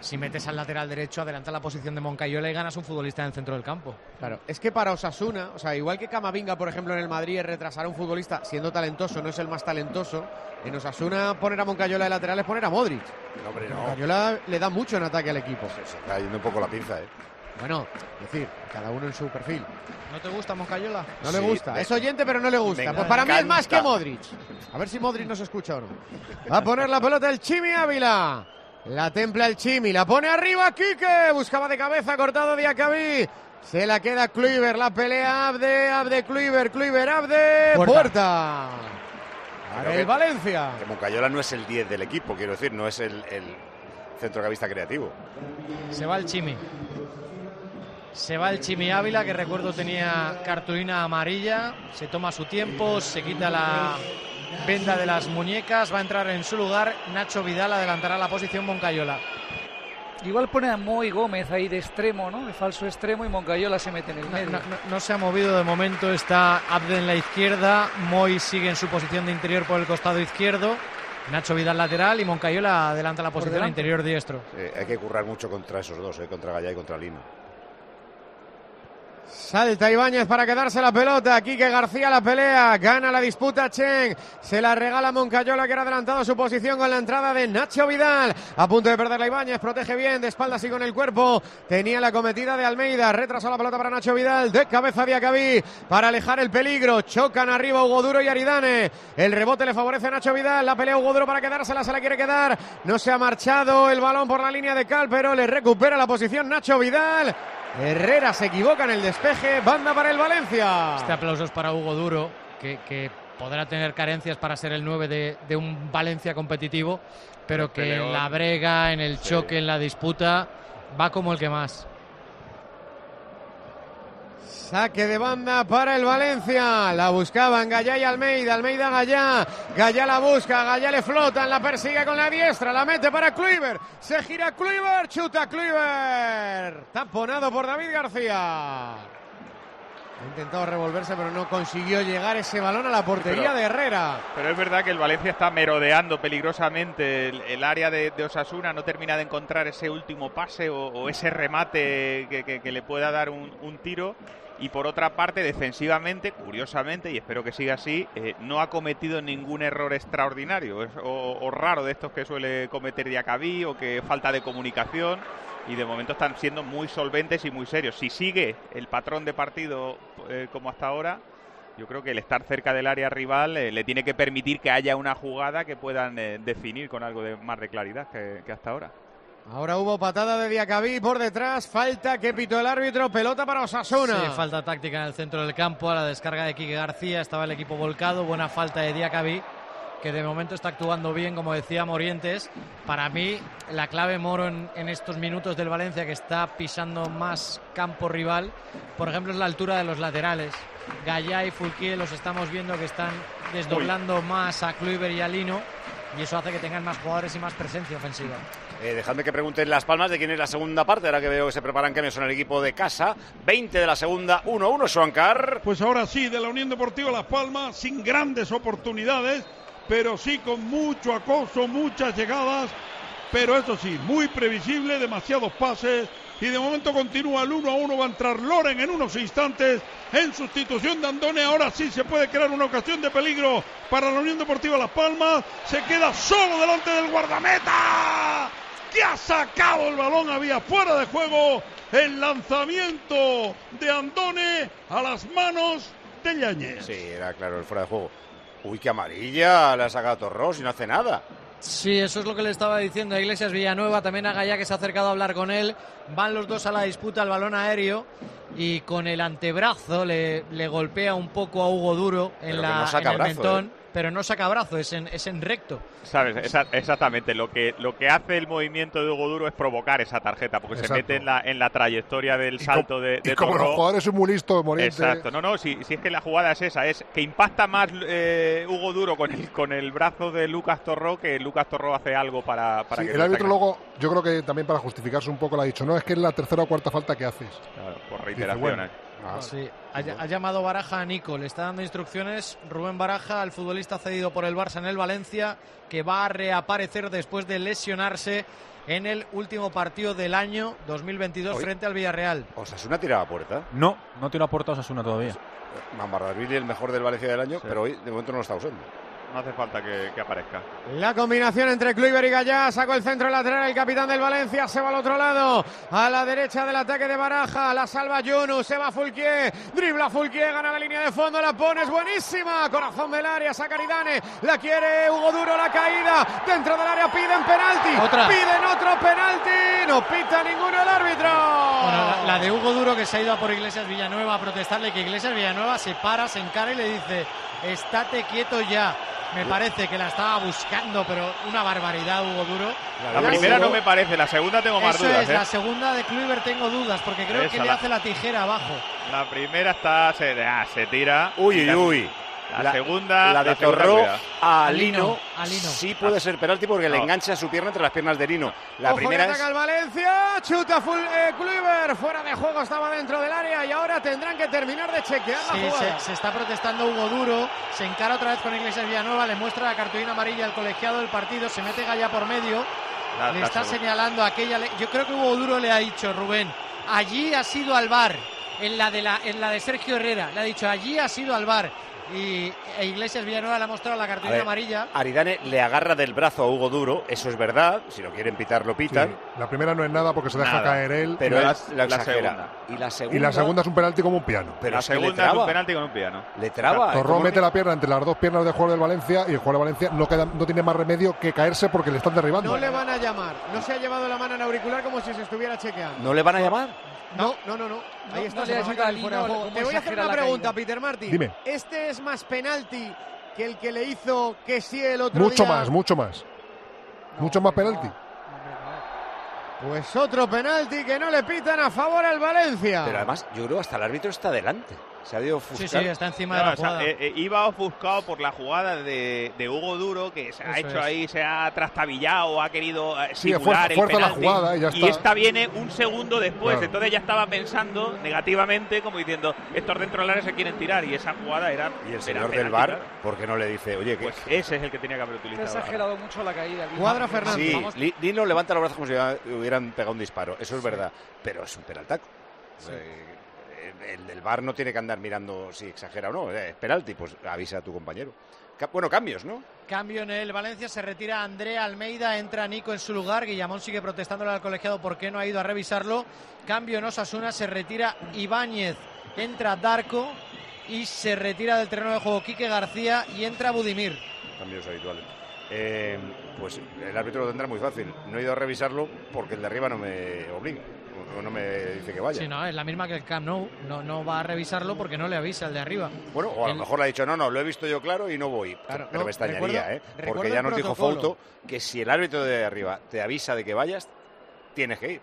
Si metes al lateral derecho, adelanta la posición de Moncayola y ganas un futbolista en el centro del campo. Claro, es que para Osasuna, o sea, igual que Camavinga, por ejemplo, en el Madrid es retrasar a un futbolista siendo talentoso, no es el más talentoso. En Osasuna poner a Moncayola de lateral es poner a Modric. No, hombre, no. Moncayola le da mucho en ataque al equipo. Se se está yendo un poco la pinza, ¿eh? Bueno, es decir, cada uno en su perfil. ¿No te gusta Moncayola? No le gusta. me- Es oyente, pero no le gusta. me Pues para mí es más que. Modric. A ver si Modric nos escucha o no. Va a poner la pelota el Chimi Ávila. La templa el Chimi. La pone arriba Quique. Buscaba de cabeza, cortado de Acabí. Se la queda Kluivert. La pelea Abde, Abde, Kluivert, Kluivert, Abde. Puerta. Puerta. Para el que- Valencia. Que Moncayola no es el 10 del equipo, quiero decir, no es el, el centrocampista creativo. Se va el Chimi. Se va el Chimi Ávila, que recuerdo tenía cartulina amarilla. Se toma su tiempo, se quita la venda de las muñecas. Va a entrar en su lugar. Nacho Vidal adelantará la posición Moncayola. Igual pone a Moy Gómez ahí de extremo, ¿no? De falso extremo y Moncayola se mete en el No, medio. no- no- no se ha movido de momento. Está Abde en la izquierda. Moy sigue en su posición de interior por el costado izquierdo. Nacho Vidal lateral y Moncayola adelanta la posición interior diestro. Eh, hay que currar mucho contra esos dos, ¿eh? Contra Gallá y contra Lino. Salta Ibáñez para quedarse la pelota. Quique García la pelea. Gana la disputa Chen. Se la regala Moncayola que era adelantado su posición con la entrada de Nacho Vidal. A punto de perder la Ibáñez. Protege bien de espaldas y con el cuerpo. Tenía la cometida de Almeida. Retrasó la pelota para Nacho Vidal. De cabeza de Acabí para alejar el peligro. Chocan arriba Hugo Duro y Aridane. El rebote le favorece a Nacho Vidal. La pelea Hugo Duro para quedársela. Se la quiere quedar. No se ha marchado el balón por la línea de Cal, pero le recupera la posición Nacho Vidal. Herrera se equivoca en el despeje, banda para el Valencia. Este aplauso es para Hugo Duro, que, que podrá tener carencias para ser el 9 de, de un Valencia competitivo, pero que en la brega, en el choque, en la disputa, va como el que más. Saque de banda para el Valencia. La buscaban Gallá y Almeida. Almeida Gallá. Gallá la busca. Gallá le flotan. La persigue con la diestra. La mete para Kluivert. Se gira Kluivert. Chuta Kluivert. Taponado por David García. Ha intentado revolverse, pero no consiguió llegar ese balón a la portería Pero- de Herrera. Pero es verdad que el Valencia está merodeando peligrosamente el, el área de, de Osasuna, no termina de encontrar ese último pase o, o ese remate que, que- que le pueda dar un, un tiro. Y por otra parte, defensivamente, curiosamente, y espero que siga así, eh, no ha cometido ningún error extraordinario o, o raro de estos que suele cometer Diacabí o que falta de comunicación. Y de momento están siendo muy solventes y muy serios. Si sigue el patrón de partido eh, como hasta ahora, yo creo que el estar cerca del área rival eh, le tiene que permitir que haya una jugada que puedan definir con algo de más de claridad que hasta ahora. Ahora hubo patada de Diacabí por detrás, falta que pitó el árbitro, pelota para Osasuna. Sí, falta táctica en el centro del campo, a la descarga de Quique García, estaba el equipo volcado, buena falta de Diacabí, que de momento está actuando bien, como decía Morientes. Para mí, la clave Moro en, en estos minutos del Valencia, que está pisando más campo rival, por ejemplo, es la altura de los laterales. Gallá y Fulquier los estamos viendo que están desdoblando más a Kluivert y a Lino, y eso hace que tengan más jugadores y más presencia ofensiva. Eh, dejadme que pregunten las palmas de quién es la segunda parte, ahora que veo que se preparan cambios son el equipo de casa. 20 de la segunda, 1-1, Suancar. Pues ahora sí, de la Unión Deportiva Las Palmas, sin grandes oportunidades, pero sí con mucho acoso, muchas llegadas, pero eso sí, muy previsible, demasiados pases. Y de momento continúa el 1 a 1. Va a entrar Loren en unos instantes en sustitución de Andone. Ahora sí se puede crear una ocasión de peligro para la Unión Deportiva Las Palmas. Se queda solo delante del guardameta. Que ha sacado el balón. Había fuera de juego el lanzamiento de Andone a las manos de Yañez. Sí, era claro, el fuera de juego. Uy, qué amarilla, le ha sacado Torros y no hace nada. Sí, eso es lo que le estaba diciendo a Iglesias Villanueva, también a Gaya que se ha acercado a hablar con él. Van los dos a la disputa, el balón aéreo y con el antebrazo le, le golpea un poco a Hugo Duro en, Pero la, no saca en el brazo, mentón, ¿eh? Pero no saca brazo, es en, es en recto. ¿Sabes? Esa- exactamente. Lo que, lo que hace el movimiento de Hugo Duro es provocar esa tarjeta, porque se mete en la, en la trayectoria del salto de, Y de como los jugadores son muy listos, Moriente. Exacto, no, no, si, si es que la jugada es esa, es que impacta más eh, Hugo Duro con el, con el brazo de Lucas Torró que Lucas Torró hace algo para, para Sí, que el árbitro luego, yo creo que también para justificarse un poco, le ha dicho, no, es que es la tercera o cuarta falta que haces. Claro, por Dice, reiteraciones. bueno, ah, Sí, ha, ha llamado Baraja a Nico, le está dando instrucciones Rubén Baraja, al futbolista cedido por el Barça en el Valencia, que va a reaparecer después de lesionarse en el último partido del año 2022 Hoy- frente al Villarreal. Osasuna tiraba a puerta. No, no tiene a puerta Osasuna todavía. Mamardashvili, el mejor del Valencia del año, pero hoy de momento no lo está usando. No hace falta que, que aparezca. La combinación entre Kluivert y Gallá, sacó el centro lateral, el capitán del Valencia se va al otro lado, a la derecha del ataque de Baraja, la salva Yunus, se va Fulquier, dribla Fulquier, gana la línea de fondo, la pone, es buenísima, corazón del área, saca Aridane, la quiere Hugo Duro, la caída, dentro del área piden penalti, Otra. piden otro penalti, no pita ninguno el árbitro. Bueno, la, la de Hugo Duro que se ha ido a por Iglesias Villanueva a protestarle, que Iglesias Villanueva se para, se encara y le dice, estate quieto ya. Me parece que la estaba buscando, pero una barbaridad Hugo Duro. La La primera no me parece, la segunda tengo más Eso dudas. es, ¿eh? la segunda de Kluivert tengo dudas, porque creo Esa, que le la- hace la tijera abajo. La primera está, se, ah, se tira. Uy, Y uy, la-. La, segunda. La de segunda, Torró a A Lino. Lino, a Lino. Sí puede ser penalti porque le engancha su pierna entre las piernas de Lino. La Ojo primera ataca es... el Valencia, chuta full, eh, Kluivert, fuera de juego, estaba dentro del área y ahora tendrán que terminar de chequear la jugada. se, se está protestando Hugo Duro, se encara otra vez con Iglesias Villanueva, le muestra la cartulina amarilla al colegiado del partido, se mete Gaya por medio, La- le la está segunda. señalando aquella. le- Yo creo que Hugo Duro le ha dicho, Rubén, allí ha sido al bar, en la de, la, en la de Sergio Herrera, le ha dicho, allí ha sido al bar. Y e Iglesias Villanueva le ha mostrado la cartulina ver, amarilla. Aridane le agarra del brazo a Hugo Duro, eso es verdad. Si lo quieren pitar, lo sí. pitan. La primera no es nada porque se deja Nada. caer él. Pero y, la, segunda. Y la segunda. y la segunda es un penalti como un piano. Pero la segunda es un penalti con un piano. Le traba. Torró ¿Cómo mete la pierna entre las dos piernas del jugador del Valencia y el jugador del Valencia no, queda, no tiene más remedio que caerse porque le están derribando. No le van a llamar, no se ha llevado la mano en auricular como si se estuviera chequeando. ¿No le van a llamar? No, no, no, no. Ahí No, está, no se le fuera de juego. cómo Te voy a hacer una pregunta, caída. Peter Martin. Dime. ¿Este es más penalti que el que le hizo que sí el otro Mucho día? más, mucho más. mucho más penalti. Pues otro penalti que no le pitan a favor al Valencia. Pero además, yo creo hasta el árbitro está delante. Se ha ido Sí, ofuscar. sí, está encima No, de la o sea, jugada. eh, eh, iba ofuscado por la jugada de, de Hugo Duro, que se ha Eso hecho es. ahí, se ha trastabillado, ha querido eh, Sí, simular fuerza- el fuerza la penalti. jugada y ya está. esta viene un segundo después, Claro. entonces ya estaba pensando negativamente, como diciendo, estos dentro del área se quieren tirar, y esa jugada era. Y el señor penalti, del bar, claro. ¿por qué no le dice, oye, que Pues ese es el que tenía que haber Que ha utilizado. exagerado mucho la caída. Cuadra Fernández. Sí, Lino levanta los brazos como si hubieran pegado un disparo. Eso es verdad. Pero es un penaltaco. Eh, el del bar no tiene que andar mirando si exagera o no. Eh, Es penalti, pues avisa a tu compañero. Bueno, cambios, ¿no? Cambio en el Valencia, se retira Andrea Almeida, entra Nico en su lugar, Guillamón sigue protestándole al colegiado porque no ha ido a revisarlo. Cambio en Osasuna, se retira Ibáñez, entra Darko y se retira del terreno de juego Quique García y entra Budimir. Cambios habituales. Eh, pues el árbitro lo tendrá muy fácil. No he ido a revisarlo porque el de arriba no me obliga. No me dice que vaya. Sí, no, es la misma que el Camp Nou. No, no va a revisarlo porque no le avisa el de arriba. Bueno, o a lo El- mejor le ha dicho, no, no, lo he visto yo claro y no voy. Claro, Pero no, me extrañaría, ¿eh? Porque ya nos dijo. Fouto que si el árbitro de arriba te avisa de que vayas, tienes que ir.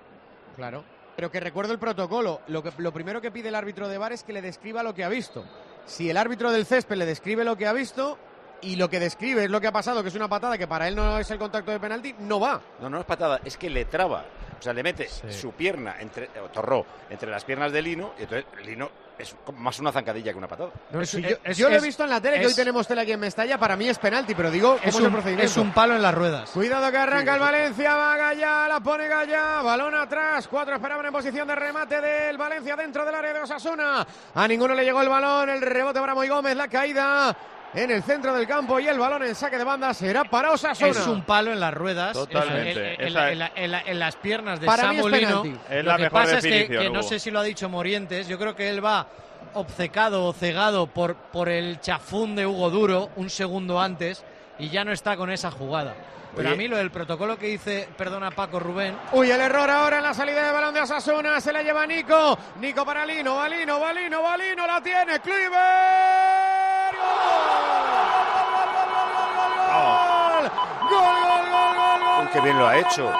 Claro. Pero que recuerdo el protocolo. Lo, que, lo primero que pide el árbitro de bar es que le describa lo que ha visto. Si el árbitro del césped le describe lo que ha visto y lo que describe es lo que ha pasado, que es una patada que para él no es el contacto de penalti, no va. No, no es patada, es que le traba. O sea, le mete su pierna, entre, o Torró, entre las piernas de Lino, y entonces Lino es más una zancadilla que una patada. Es- sí, yo yo- es- yo lo he es- visto en la tele, que es- hoy tenemos tele aquí en Mestalla, para mí es penalti, pero digo, ¿cómo Es es, el un, procedimiento? es un palo en las ruedas. Cuidado que arranca el Valencia, va Gallá, la pone Gallá, balón atrás, cuatro esperaban en posición de remate del Valencia dentro del área de Osasuna. A ninguno le llegó el balón, el rebote para Moy Gómez, la caída en el centro del campo y el balón en saque de banda será para Osasuna. Es un palo en las ruedas. Totalmente. En, en- Esa en la- en la- en las piernas de Para mí es Lo la que mejor pasa es que, no sé si lo ha dicho Morientes. Yo creo que él va obcecado o cegado por, por el chafún de Hugo Duro un segundo antes y ya no está con esa jugada. Pero Oye. a mí lo del protocolo que dice, perdona Paco Rubén, Uy, el error ahora en la salida de balón de Osasuna. Se la lleva Nico. Nico para Lino. Balino, Balino, Balino. La tiene. Kluivert. ¡Gol! ¡Gol, gol, gol, gol, gol! Uy, qué bien lo ha hecho. Gol.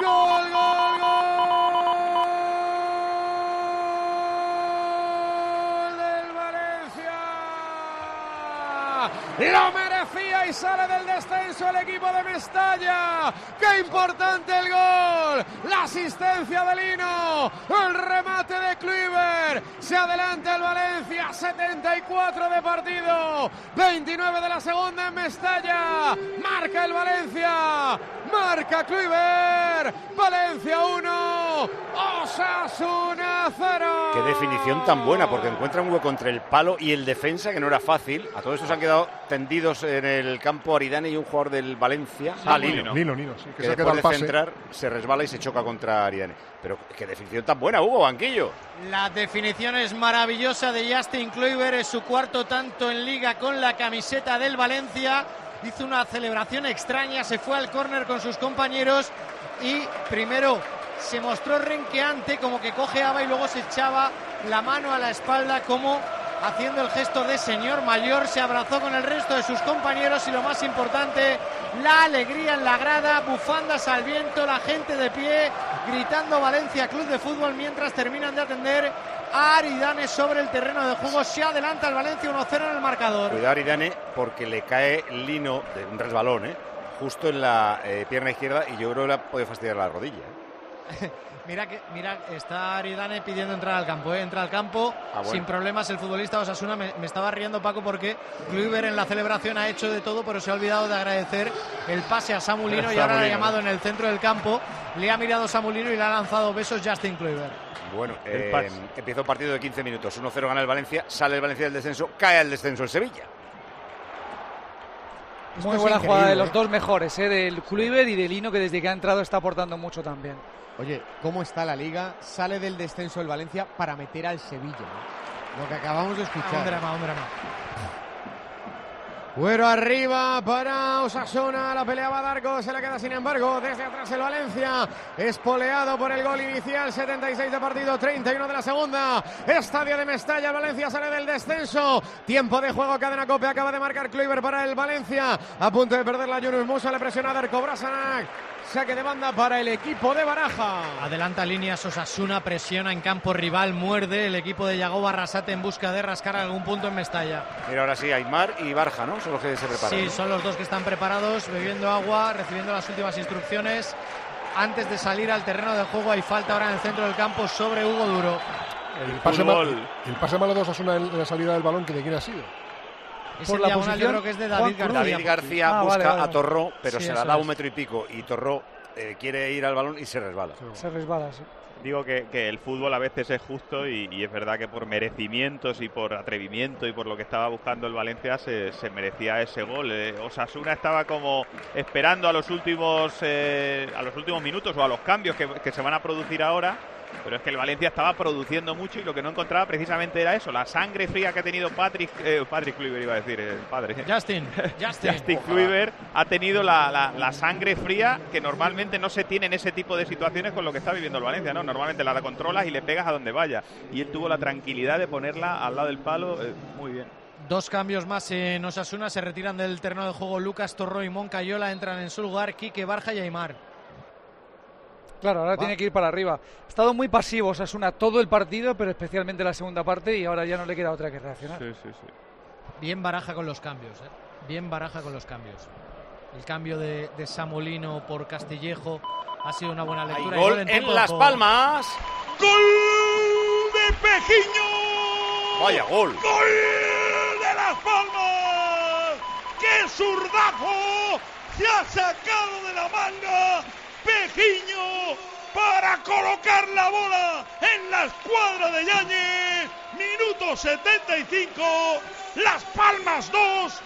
Gol, del Valencia. Y sale del descenso el equipo de Mestalla. ¡Qué importante el gol! La asistencia de Lino. El remate de Kluivert. Se adelanta el Valencia. 74 de partido. 29 de la segunda en Mestalla. Marca el Valencia. Marca Kluivert. Valencia 1. Osasuna 0. Qué definición tan buena, porque encuentra un hueco entre el palo y el defensa, que no era fácil. A todos estos han quedado tendidos en el campo Aridane y un jugador del Valencia, ah, Lino, Nino, sí, que, que se después al de pase. centrar se resbala y se choca contra Aridane. Pero qué definición tan buena, Hugo, banquillo. La definición es maravillosa de Justin Kluivert, es su cuarto tanto en liga con la camiseta del Valencia. Hizo una celebración extraña, se fue al córner con sus compañeros y primero se mostró renqueante, como que cojeaba y luego se echaba la mano a la espalda como haciendo el gesto de señor mayor, se abrazó con el resto de sus compañeros y lo más importante, la alegría en la grada, bufandas al viento, la gente de pie, gritando Valencia Club de Fútbol mientras terminan de atender a Aridane sobre el terreno de juego. Se adelanta el Valencia 1-0 en el marcador. Cuidado Aridane, porque le cae Lino de un resbalón, ¿eh? justo en la eh, pierna izquierda y yo creo que le ha podido fastidiar la rodilla. ¿eh? Mira que mira está Aridane pidiendo entrar al campo, ¿eh? entra al campo Ah, bueno. sin problemas el futbolista Osasuna. Me, me estaba riendo Paco porque Kluivert en la celebración ha hecho de todo, pero se ha olvidado de agradecer el pase a Samulino y ahora le ha llamado en el centro del campo. Le ha mirado Samulino y le ha lanzado besos Justin Kluivert. Bueno, El eh, pase. empieza un partido de 15 minutos. 1-0 gana el Valencia, sale el Valencia del descenso, cae al descenso el Sevilla. Muy buena jugada de los ¿eh? dos mejores, ¿eh? del Kluivert y de Lino, que desde que ha entrado está aportando mucho también. Oye, ¿cómo está la liga? Sale del descenso el Valencia para meter al Sevilla. ¿no? Lo que acabamos de Ah, un escuchar. drama, un drama. Güero arriba para Osasuna, la pelea va a Darko, se la queda sin embargo desde atrás el Valencia, espoleado por el gol inicial, 76 de partido, 31 de la segunda, estadio de Mestalla, el Valencia sale del descenso, tiempo de juego, cadena cope, acaba de marcar Kluivert para el Valencia, a punto de perder la Yunus Musa, le presiona a Darko Brasanac, saque de banda para el equipo de Baraja. Adelanta líneas Osasuna, presiona en campo rival, muerde el equipo de Yago Barrasate en busca de rascar algún punto en Mestalla. Mira, ahora sí, Aymar y Barja, ¿no? Son los que se preparan. Sí, ¿no? son los dos que están preparados, bebiendo agua, recibiendo las últimas instrucciones. Antes de salir al terreno de juego hay falta ahora en el centro del campo sobre Hugo Duro. El pase, ma- fútbol. el pase malo de Osasuna en la salida del balón, que ¿de quién ha sido? Ese Por la yo posición, creo que es de Juan David. García. David García Ah, busca vale, vale, a. Torró, pero Sí, se la da un es. metro y pico y Torró eh, quiere ir al balón y se resbala. Se resbala, sí. Digo que, que el fútbol a veces es justo y, y es verdad que por merecimientos y por atrevimiento y por lo que estaba buscando el Valencia se, se merecía ese gol. Eh, Osasuna estaba como esperando a los últimos eh, a los últimos minutos o a los cambios que, que se van a producir ahora Pero es que el Valencia estaba produciendo mucho y lo que no encontraba precisamente era eso, la sangre fría que ha tenido Patrick, eh, Patrick Kluivert iba a decir, el padre. Justin, Justin. Justin Kluivert ha tenido la, la- la sangre fría que normalmente no se tiene en ese tipo de situaciones con lo que está viviendo el Valencia, ¿no? Normalmente la controlas y le pegas a donde vaya. Y él tuvo la tranquilidad de ponerla al lado del palo, eh, muy bien. Dos cambios más en Osasuna. Se retiran del terreno de juego Lucas Torro y Moncayola. Entran en su lugar Quique Barja y Aymar. Claro, ahora tiene que ir para arriba. Ha estado muy pasivo Osasuna todo el partido, pero especialmente la segunda parte y ahora ya no le queda otra que reaccionar. Sí, sí, sí. Bien baraja con los cambios. ¿eh? Bien baraja con los cambios. El cambio de, de Samolino por Castillejo ha sido una buena lectura. gol en Las por- Palmas. ¡Gol de Pejiño! Vaya gol. ¡Gol de Las Palmas! ¡Qué zurdazo! Se ha sacado de la manga Pejiño para colocar la bola en la escuadra de Yañez. Minuto 75. Las Palmas 2.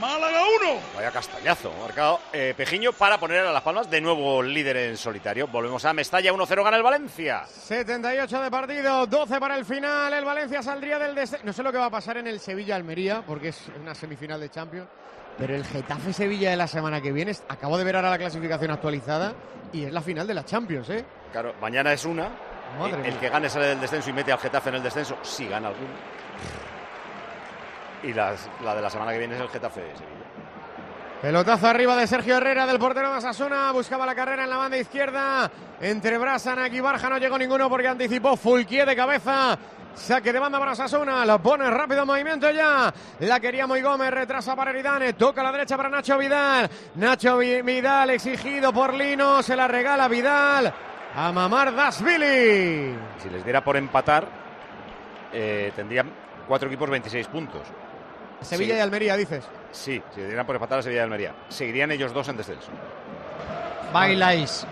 Málaga 1. Vaya castañazo, marcado eh, Pejiño para poner a Las Palmas de nuevo líder en solitario. Volvemos a Mestalla, 1-0 gana el Valencia. 78 de partido, 12 para el final. El Valencia saldría del descenso. No sé lo que va a pasar en el Sevilla-Almería, porque es una semifinal de Champions. Pero el Getafe-Sevilla de la semana que viene, acabo de ver ahora la clasificación actualizada y es la final de la Champions, ¿eh? Claro, mañana es una. Madre el que gane sale del descenso y mete al Getafe en el descenso, si gana alguno. Y las- la de la semana que viene es el Getafe de Sevilla. Pelotazo arriba de Sergio Herrera, del portero de. Buscaba la carrera en la banda izquierda. Entre Brasanak y Barja no llegó ninguno porque anticipó Fulquier de cabeza. Saque de banda para Asasuna. Lo pone rápido en movimiento ya. La quería muy Gómez. Retrasa para Eridane. Toca a la derecha para Nacho Vidal. Nacho Vi- Vidal exigido por Lino. Se la regala Vidal. A Mamar Dasvili. Si les diera por empatar, eh, tendrían cuatro equipos 26 puntos. Sevilla Sí. y Almería, dices. Sí, si les dieran por empatar a Sevilla y Almería. Seguirían ellos dos en descenso. Bailáis.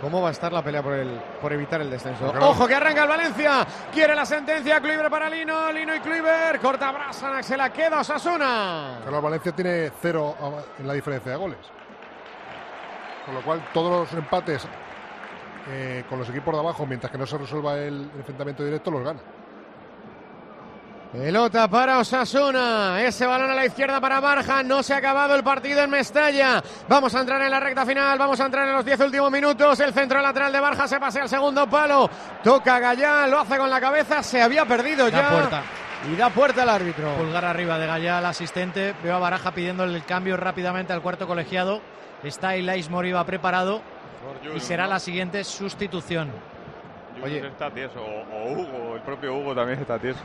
¿Cómo va a estar la pelea por, el, por evitar el descenso? Ojo que arranca el Valencia. Quiere la sentencia. Kluivert para Lino. Lino y Kluivert. Corta Brasanak. Se la queda Osasuna. Pero el Valencia tiene cero a- en la diferencia de goles. Con lo cual, todos los empates eh, con los equipos de abajo, mientras que no se resuelva el enfrentamiento directo, los gana. Pelota para Osasuna. Ese balón a la izquierda para Barja. No se ha acabado el partido en Mestalla. Vamos a entrar en la recta final. Vamos a entrar en los 10 últimos minutos. El centro lateral de Barja se pasea al segundo palo. Toca Gallá. Lo hace con la cabeza. Se había perdido Da ya. puerta. Y da puerta al árbitro. Pulgar arriba de Gallá, el asistente. Veo a Baraja pidiendo el cambio rápidamente al cuarto colegiado. Está Ilais Moriba preparado y será la siguiente sustitución. Oye, está tieso. O, o Hugo, el propio Hugo también está tieso.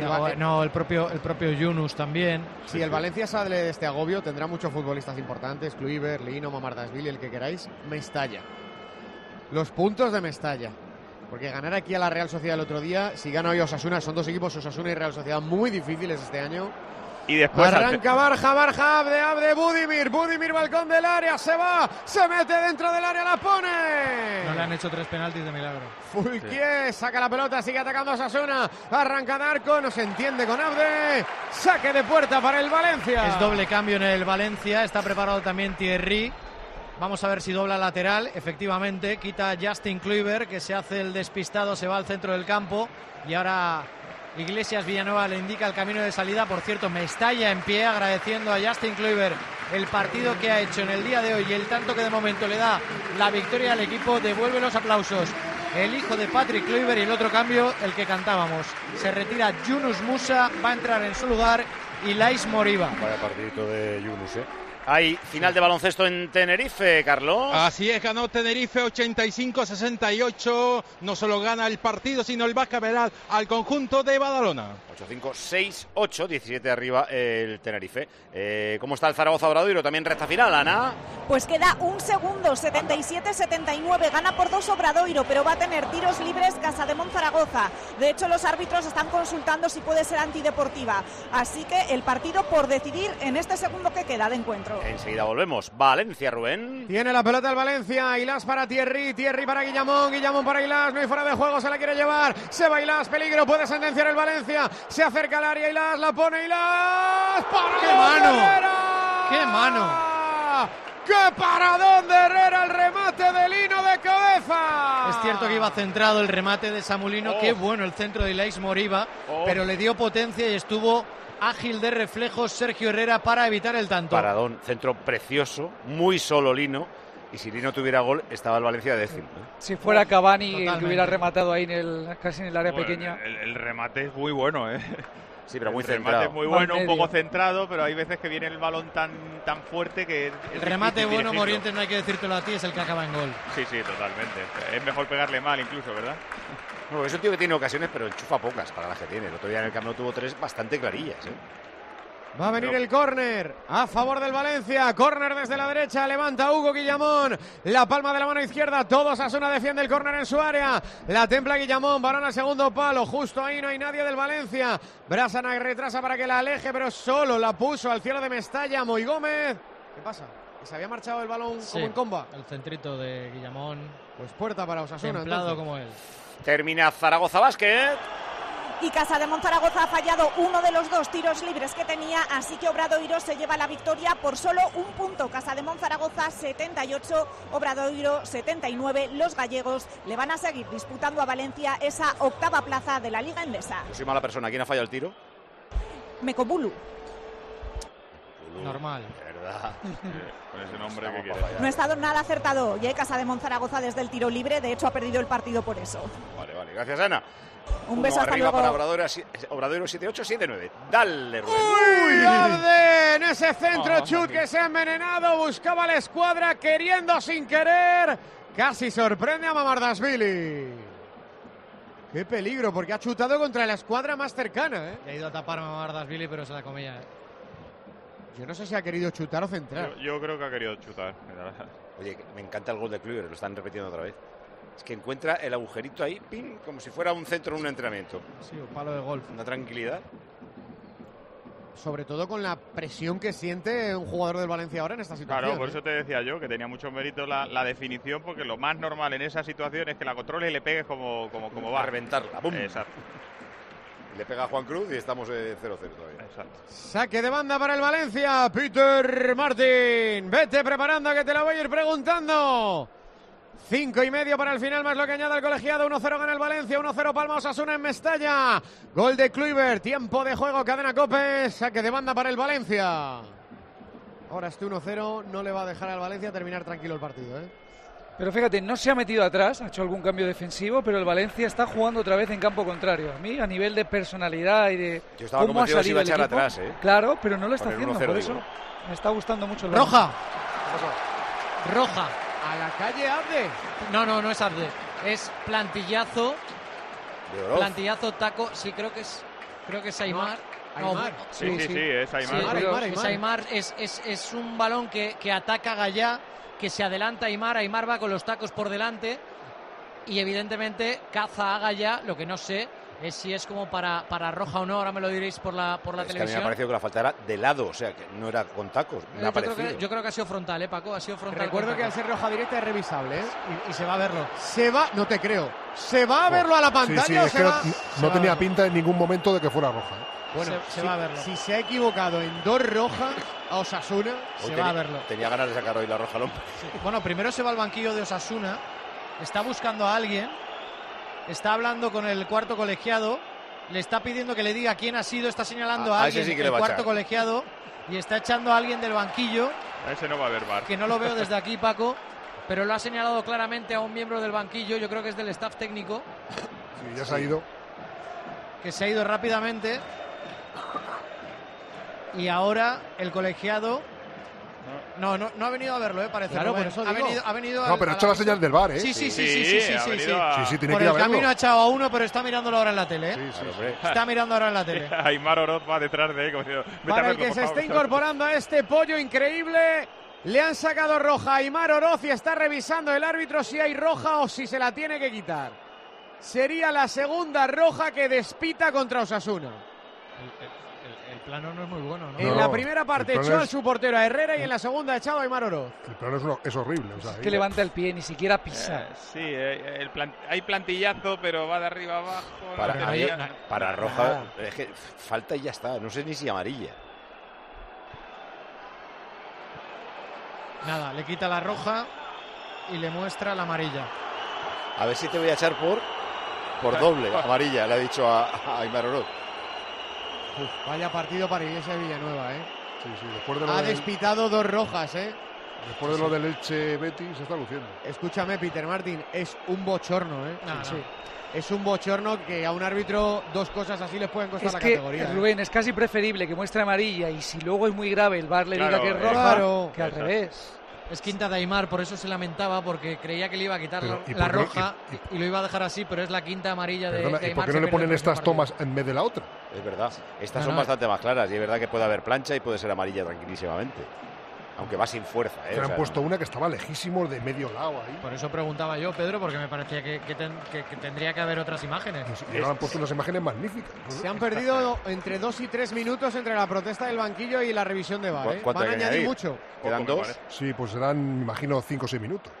No, no, el propio, el propio Yunus también. Si el Valencia sale de este agobio, tendrá muchos futbolistas importantes, Kluivert, Lino, Mamardasvili, el que queráis, Mestalla. Los puntos de Mestalla. Porque ganar aquí a la Real Sociedad el otro día, si gana hoy Osasuna, son dos equipos, Osasuna y Real Sociedad, muy difíciles este año. Y después al- Arranca Barja, Barja, Abde, Abde, Budimir, Budimir, balcón del área, se va, se mete dentro del área, la pone. No le han hecho tres penaltis de milagro. Fulquier saca la pelota, sigue atacando a Sasuna. Arranca Darko, no se entiende con Abde. Saque de puerta para el Valencia. Es doble cambio en el Valencia. Está preparado también Thierry. Vamos a ver si dobla lateral. Efectivamente, quita Justin Kluivert, que se hace el despistado, se va al centro del campo. Y ahora Iglesias Villanueva le indica el camino de salida. Por cierto, Mestalla en pie agradeciendo a Justin Kluivert el partido que ha hecho en el día de hoy y el tanto que de momento le da la victoria al equipo. Devuelve los aplausos. El hijo de Patrick Kluivert y el otro cambio, el que cantábamos. Se retira Yunus Musa, va a entrar en su lugar Ilais Moriba. Vaya partidito de Yunus, ¿eh? Hay final de baloncesto en Tenerife, Carlos. Así es, ganó Tenerife 85-68. No solo gana el partido, sino el Vascaveral al conjunto de Badalona. 8-5-6-8, 17 arriba el Tenerife. Eh, ¿Cómo está el Zaragoza Obradoiro? También recta final, Ana. Pues queda un segundo, 77-79. Gana por dos Obradoiro, pero va a tener tiros libres Casa de Monzaragoza. De hecho, los árbitros están consultando si puede ser antideportiva. Así que el partido por decidir en este segundo que queda de encuentro. Enseguida volvemos. Valencia, Rubén. Tiene la pelota el Valencia. Hilás para Thierry. Thierry para Guillamón. Guillamón para Hilás. No hay fuera de juego. Se la quiere llevar. Se va Hilás. Peligro. Puede sentenciar el Valencia. Se acerca al área. Hilás. La pone Hilás. ¡Para ¡Qué mano! Herrera! ¡Qué mano! ¡Qué paradón de Herrera! El remate de Lino de cabeza. Es cierto que iba centrado el remate de Samulino. Oh. Qué bueno el centro de Ilais Moriba. Oh. Pero le dio potencia y estuvo ágil de reflejos Sergio Herrera para evitar el tanto. Paradón, centro precioso, muy solo Lino. Y si Lino tuviera gol, estaba el Valencia décimo. ¿eh? Si fuera Cavani el que Totalmente. hubiera rematado ahí en el, casi en el área Bueno, pequeña. El, el remate es muy bueno, ¿eh? Sí, pero muy el remate centrado. es muy bueno, un poco centrado, pero hay veces que viene el balón tan, tan fuerte que. El remate difícil bueno, dirigirlo. Morientes, no hay que decírtelo a ti, es el que acaba en gol. Sí, sí, totalmente. Es mejor pegarle mal incluso, ¿verdad? Bueno, es un tío que tiene ocasiones, pero enchufa pocas para las que tiene. El otro día en el Camp Nou tuvo tres bastante clarillas. ¿eh? Va a venir Pero- el córner a favor del Valencia. Córner desde la derecha. Levanta Hugo Guillamón. La palma de la mano izquierda. Todos Asuna defiende el córner en su área. La templa Guillamón. Balón al segundo palo. Justo ahí no hay nadie del Valencia. Brasana retrasa para que la aleje, pero solo la puso al cielo de Mestalla. Moy Gómez. ¿Qué pasa? ¿Que se había marchado el balón Sí, como en comba? El centrito de Guillamón, Pues puerta para Osasuna. templado entonces. como él. Termina Zaragoza Basket. Y Casa de Monzaragoza ha fallado uno de los dos tiros libres que tenía, así que Obradoiro se lleva la victoria por solo un punto. Casa de Monzaragoza 78, Obradoiro 79. Los gallegos le van a seguir disputando a Valencia esa octava plaza de la Liga Endesa. Yo soy mala persona. ¿Quién ha fallado el tiro? Mecobulu. Normal. De verdad. Con ese nombre que. No ha estado nada acertado y hay Casa de Monzaragoza desde el tiro libre, de hecho ha perdido el partido por eso. Vale, vale. Gracias, Ana. Un Uno beso hasta arriba luego. para Obradoiro 7-8-7-9. Dale, Rubén. ¡Uy! Arde en ese centro Ah, chut que se ha envenenado. Buscaba la escuadra queriendo sin querer. Casi sorprende a Mamardasvili. Qué peligro, porque ha chutado contra la escuadra más cercana. ¿eh? Le ha ido a tapar a Mardasvili, pero se la comía. ¿eh? Yo no sé si ha querido chutar o centrar. Yo, yo creo que ha querido chutar. Oye, me encanta el gol de Kluivert, lo están repitiendo otra vez. Es que encuentra el agujerito ahí, pin, como si fuera un centro en un entrenamiento. Sí, un palo de golf. Una tranquilidad. Sobre todo con la presión que siente un jugador del Valencia ahora en esta situación. Claro, por ¿eh? eso te decía yo que tenía mucho mérito la, la definición, porque lo más normal en esa situación es que la controles y le pegues como, como, como va. A reventarla. ¡Bum! Exacto, Le pega a Juan Cruz y estamos eh, 0-0 todavía. exacto. Saque de banda para el Valencia. Peter Martin. Vete preparando que te la voy a ir preguntando. Cinco y medio para el final, más lo que añade el colegiado. 1-0 gana el Valencia, 1-0 Palma Osasuna en Mestalla. Gol de Kluivert, tiempo de juego, cadena Cope. Saque de banda para el Valencia. Ahora este 1-0 no le va a dejar al Valencia terminar tranquilo el partido. ¿eh? Pero fíjate, no se ha metido atrás, ha hecho algún cambio defensivo, pero el Valencia está jugando otra vez en campo contrario. A mí, a nivel de personalidad y de Yo estaba cómo ha salido iba a el echar equipo, atrás, ¿eh? Claro, pero no lo está el haciendo, 1-0 por eso digo. me está gustando mucho el Roja. Roja. A la calle Abde. No, no, no es Arde. Es plantillazo. Plantillazo, taco. Sí, creo que es. Creo que es Aymar. No, Aymar. Sí, sí, sí, es Sí, Aymar. Aymar, Aymar, es Aymar. Aymar, es, es- es un balón que, que ataca a Gallá, que se adelanta Aymar, Aymar va con los tacos por delante y evidentemente caza a Gallá, lo que no sé es si es como para, para roja o no, ahora me lo diréis por la, por la Es que a mí me televisión. ha parecido que la falta era de lado, o sea, que no era con tacos. Me Eh, ha yo, creo parecido. que, yo creo que ha sido frontal, ¿eh, Paco? Ha sido frontal. Recuerdo que al ser roja directa es revisable. ¿eh? y, y se va a verlo. Se va, no te creo. ¿Se va a verlo a la pantalla sí, o se que no, va? no va tenía pinta en ningún momento de que fuera roja. ¿eh? Bueno, se, se si, va a verlo. si se ha equivocado en dos rojas a Osasuna, Hoy se tenía- va a verlo. Tenía ganas de sacar hoy la roja al hombre. Bueno, primero se va al banquillo de Osasuna, está buscando a alguien, está hablando con el cuarto colegiado, le está pidiendo que le diga quién ha sido, está señalando A- a, alguien sí que el cuarto echar. colegiado y está echando a alguien del banquillo, A ese no va a haber bar. que no lo veo desde aquí, Paco, pero lo ha señalado claramente a un miembro del banquillo, yo creo que es del staff técnico, Sí, ya se ha ido. que se ha ido rápidamente. Y ahora el colegiado. No, no, no ha venido a verlo, ¿eh? Parece. Claro, por eso ha, digo. venido, ha venido No, al- pero ha a hecho la señal del bar, ¿eh? Sí, sí, sí, sí, sí, sí, ha sí, venido sí. a- Sí, sí, tiene Por que ir el a verlo. camino ha echado a uno, pero está mirándolo ahora en la tele. ¿eh? Sí, sí, Claro, sí. hombre. Está mirando ahora en la tele. Aymar Oroz va detrás de él. Como diciendo, "Vete a para el verlo, que por se favor". esté incorporando a este pollo increíble, le han sacado roja a Aymar Oroz y está revisando el árbitro si hay roja o si se la tiene que quitar. Sería la segunda roja que despita contra Osasuna. El, plano no es muy bueno, ¿no? En No, la primera parte echó es- su portero a Herrera y en la segunda ha echado a Aymar Oroz. El plano es, uno- es horrible. O sea, Es ahí- que levanta el pie, ni siquiera pisa. Eh, sí, eh, el plan- hay plantillazo, pero va de arriba abajo. Para, a roja, es que falta y ya está. No sé ni si amarilla. Nada, le quita la roja y le muestra la amarilla. A ver si te voy a echar por, por doble, amarilla, le ha dicho a, a Aymar Oroz. Uf, vaya partido para Iglesias Villanueva, ¿eh? Sí, sí, después de lo Ha del, despitado dos rojas, ¿eh? después de lo del Elche Betis se está luciendo. Escúchame, Peter Martin, es un bochorno, ¿eh? No, no. Sí. Es un bochorno que a un árbitro dos cosas así les pueden costar Es la que, categoría. ¿eh? Rubén, es casi preferible que muestre amarilla y si luego es muy grave el VAR le Claro, diga que es roja claro. que al Exacto. revés. Es quinta de Aymar, por eso se lamentaba, porque creía que le iba a quitar Pero, la, ¿y la por qué no- roja y- y, lo iba a dejar así, pero es la quinta amarilla de, Perdona, de ¿y Aymar. por qué no le ponen estas tomas en vez de la otra? Es verdad. Estas No, son no. bastante más claras y es verdad que puede haber plancha y puede ser amarilla tranquilísimamente. Aunque va sin fuerza, ¿eh? Que O han sea, puesto no. una que estaba lejísimo de medio lado ahí. Por eso preguntaba yo, Pedro, porque me parecía que, que ten- que- que tendría que haber otras imágenes. Y ahora han puesto unas imágenes magníficas. Se han perdido entre dos y tres minutos entre la protesta del banquillo y la revisión de VAR. ¿Cu- ¿eh? cuánto Van a añadir añadir? mucho. Quedan dos. Sí, pues serán, me imagino, 5 o 6 minutos.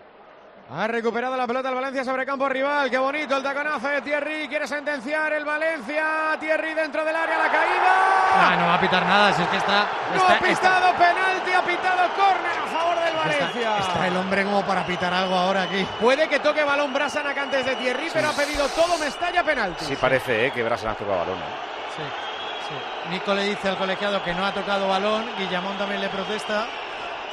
Ha recuperado la pelota el Valencia sobre campo rival. Qué bonito el taconazo de Thierry. Quiere sentenciar el Valencia. Thierry dentro del área. La caída. Ah, no va a pitar nada, si es que está... No ha pitado penalti. Ha pitado córner a favor del Valencia. está el hombre como para pitar algo ahora aquí. Puede que toque balón Brasanac antes de Thierry, pero ha pedido todo Mestalla penalti. Sí parece, ¿eh? Que Brasan ha tocado balón. ¿eh? Sí, sí. Nico le dice al colegiado que no ha tocado balón, Guillamón también le protesta.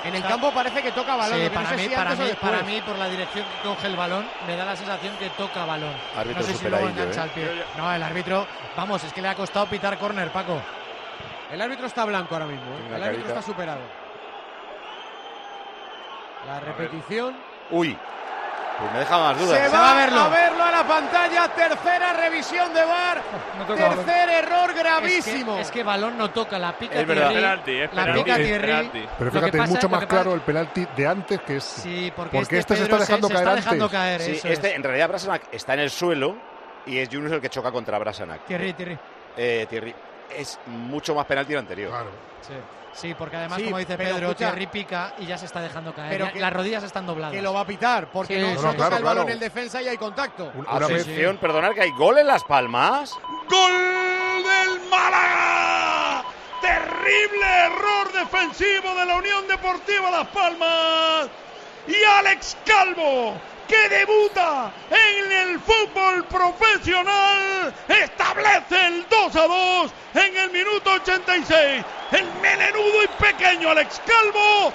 En el campo parece que toca balón. Sí, no para, sé mí, si para, mí, después. para mí, por la dirección que coge el balón, me da la sensación que toca balón. Árbitro no sé si luego engancha ¿eh? el pie. No, el árbitro, vamos, es que le ha costado pitar córner, Paco. El árbitro está blanco ahora mismo. ¿eh? El árbitro carita. está superado. La repetición. Uy, pues me deja más dudas. Se, Se va, va a verlo. a verlo a la pantalla. Tercera revisión de VAR. No toca. Tercer error Es que, gravísimo. es que balón no toca, la pica Es verdad. Thierry. Penalti, es la penalti, pica es Thierry. penalti. Pero fíjate, es mucho más claro el penalti de antes que es. Sí, porque, Porque este se Pedro está dejando se, caer está dejando antes. caer. Sí, este, es. en realidad Brasanac está en el suelo y es Yunus el que choca contra Brasanac. Thierry, Thierry. Eh, Thierry. Es mucho más penalti lo anterior. Claro. Sí. Sí, porque además, Sí, como dice Pedro, escucha- Thierry pica y ya se está dejando caer. Pero que- las rodillas están dobladas. que lo va a pitar porque Sí, no, sí, no no, toca claro, el balón claro. el defensa y hay contacto. Un- Una vez, Atención, perdonar que hay gol en Las Palmas. ¡Gol del Málaga! Terrible error defensivo de la Unión Deportiva Las Palmas. Y Alex Calvo, que debuta en el fútbol profesional, establece el 2 a 2 en el minuto 86. El melenudo y pequeño Alex Calvo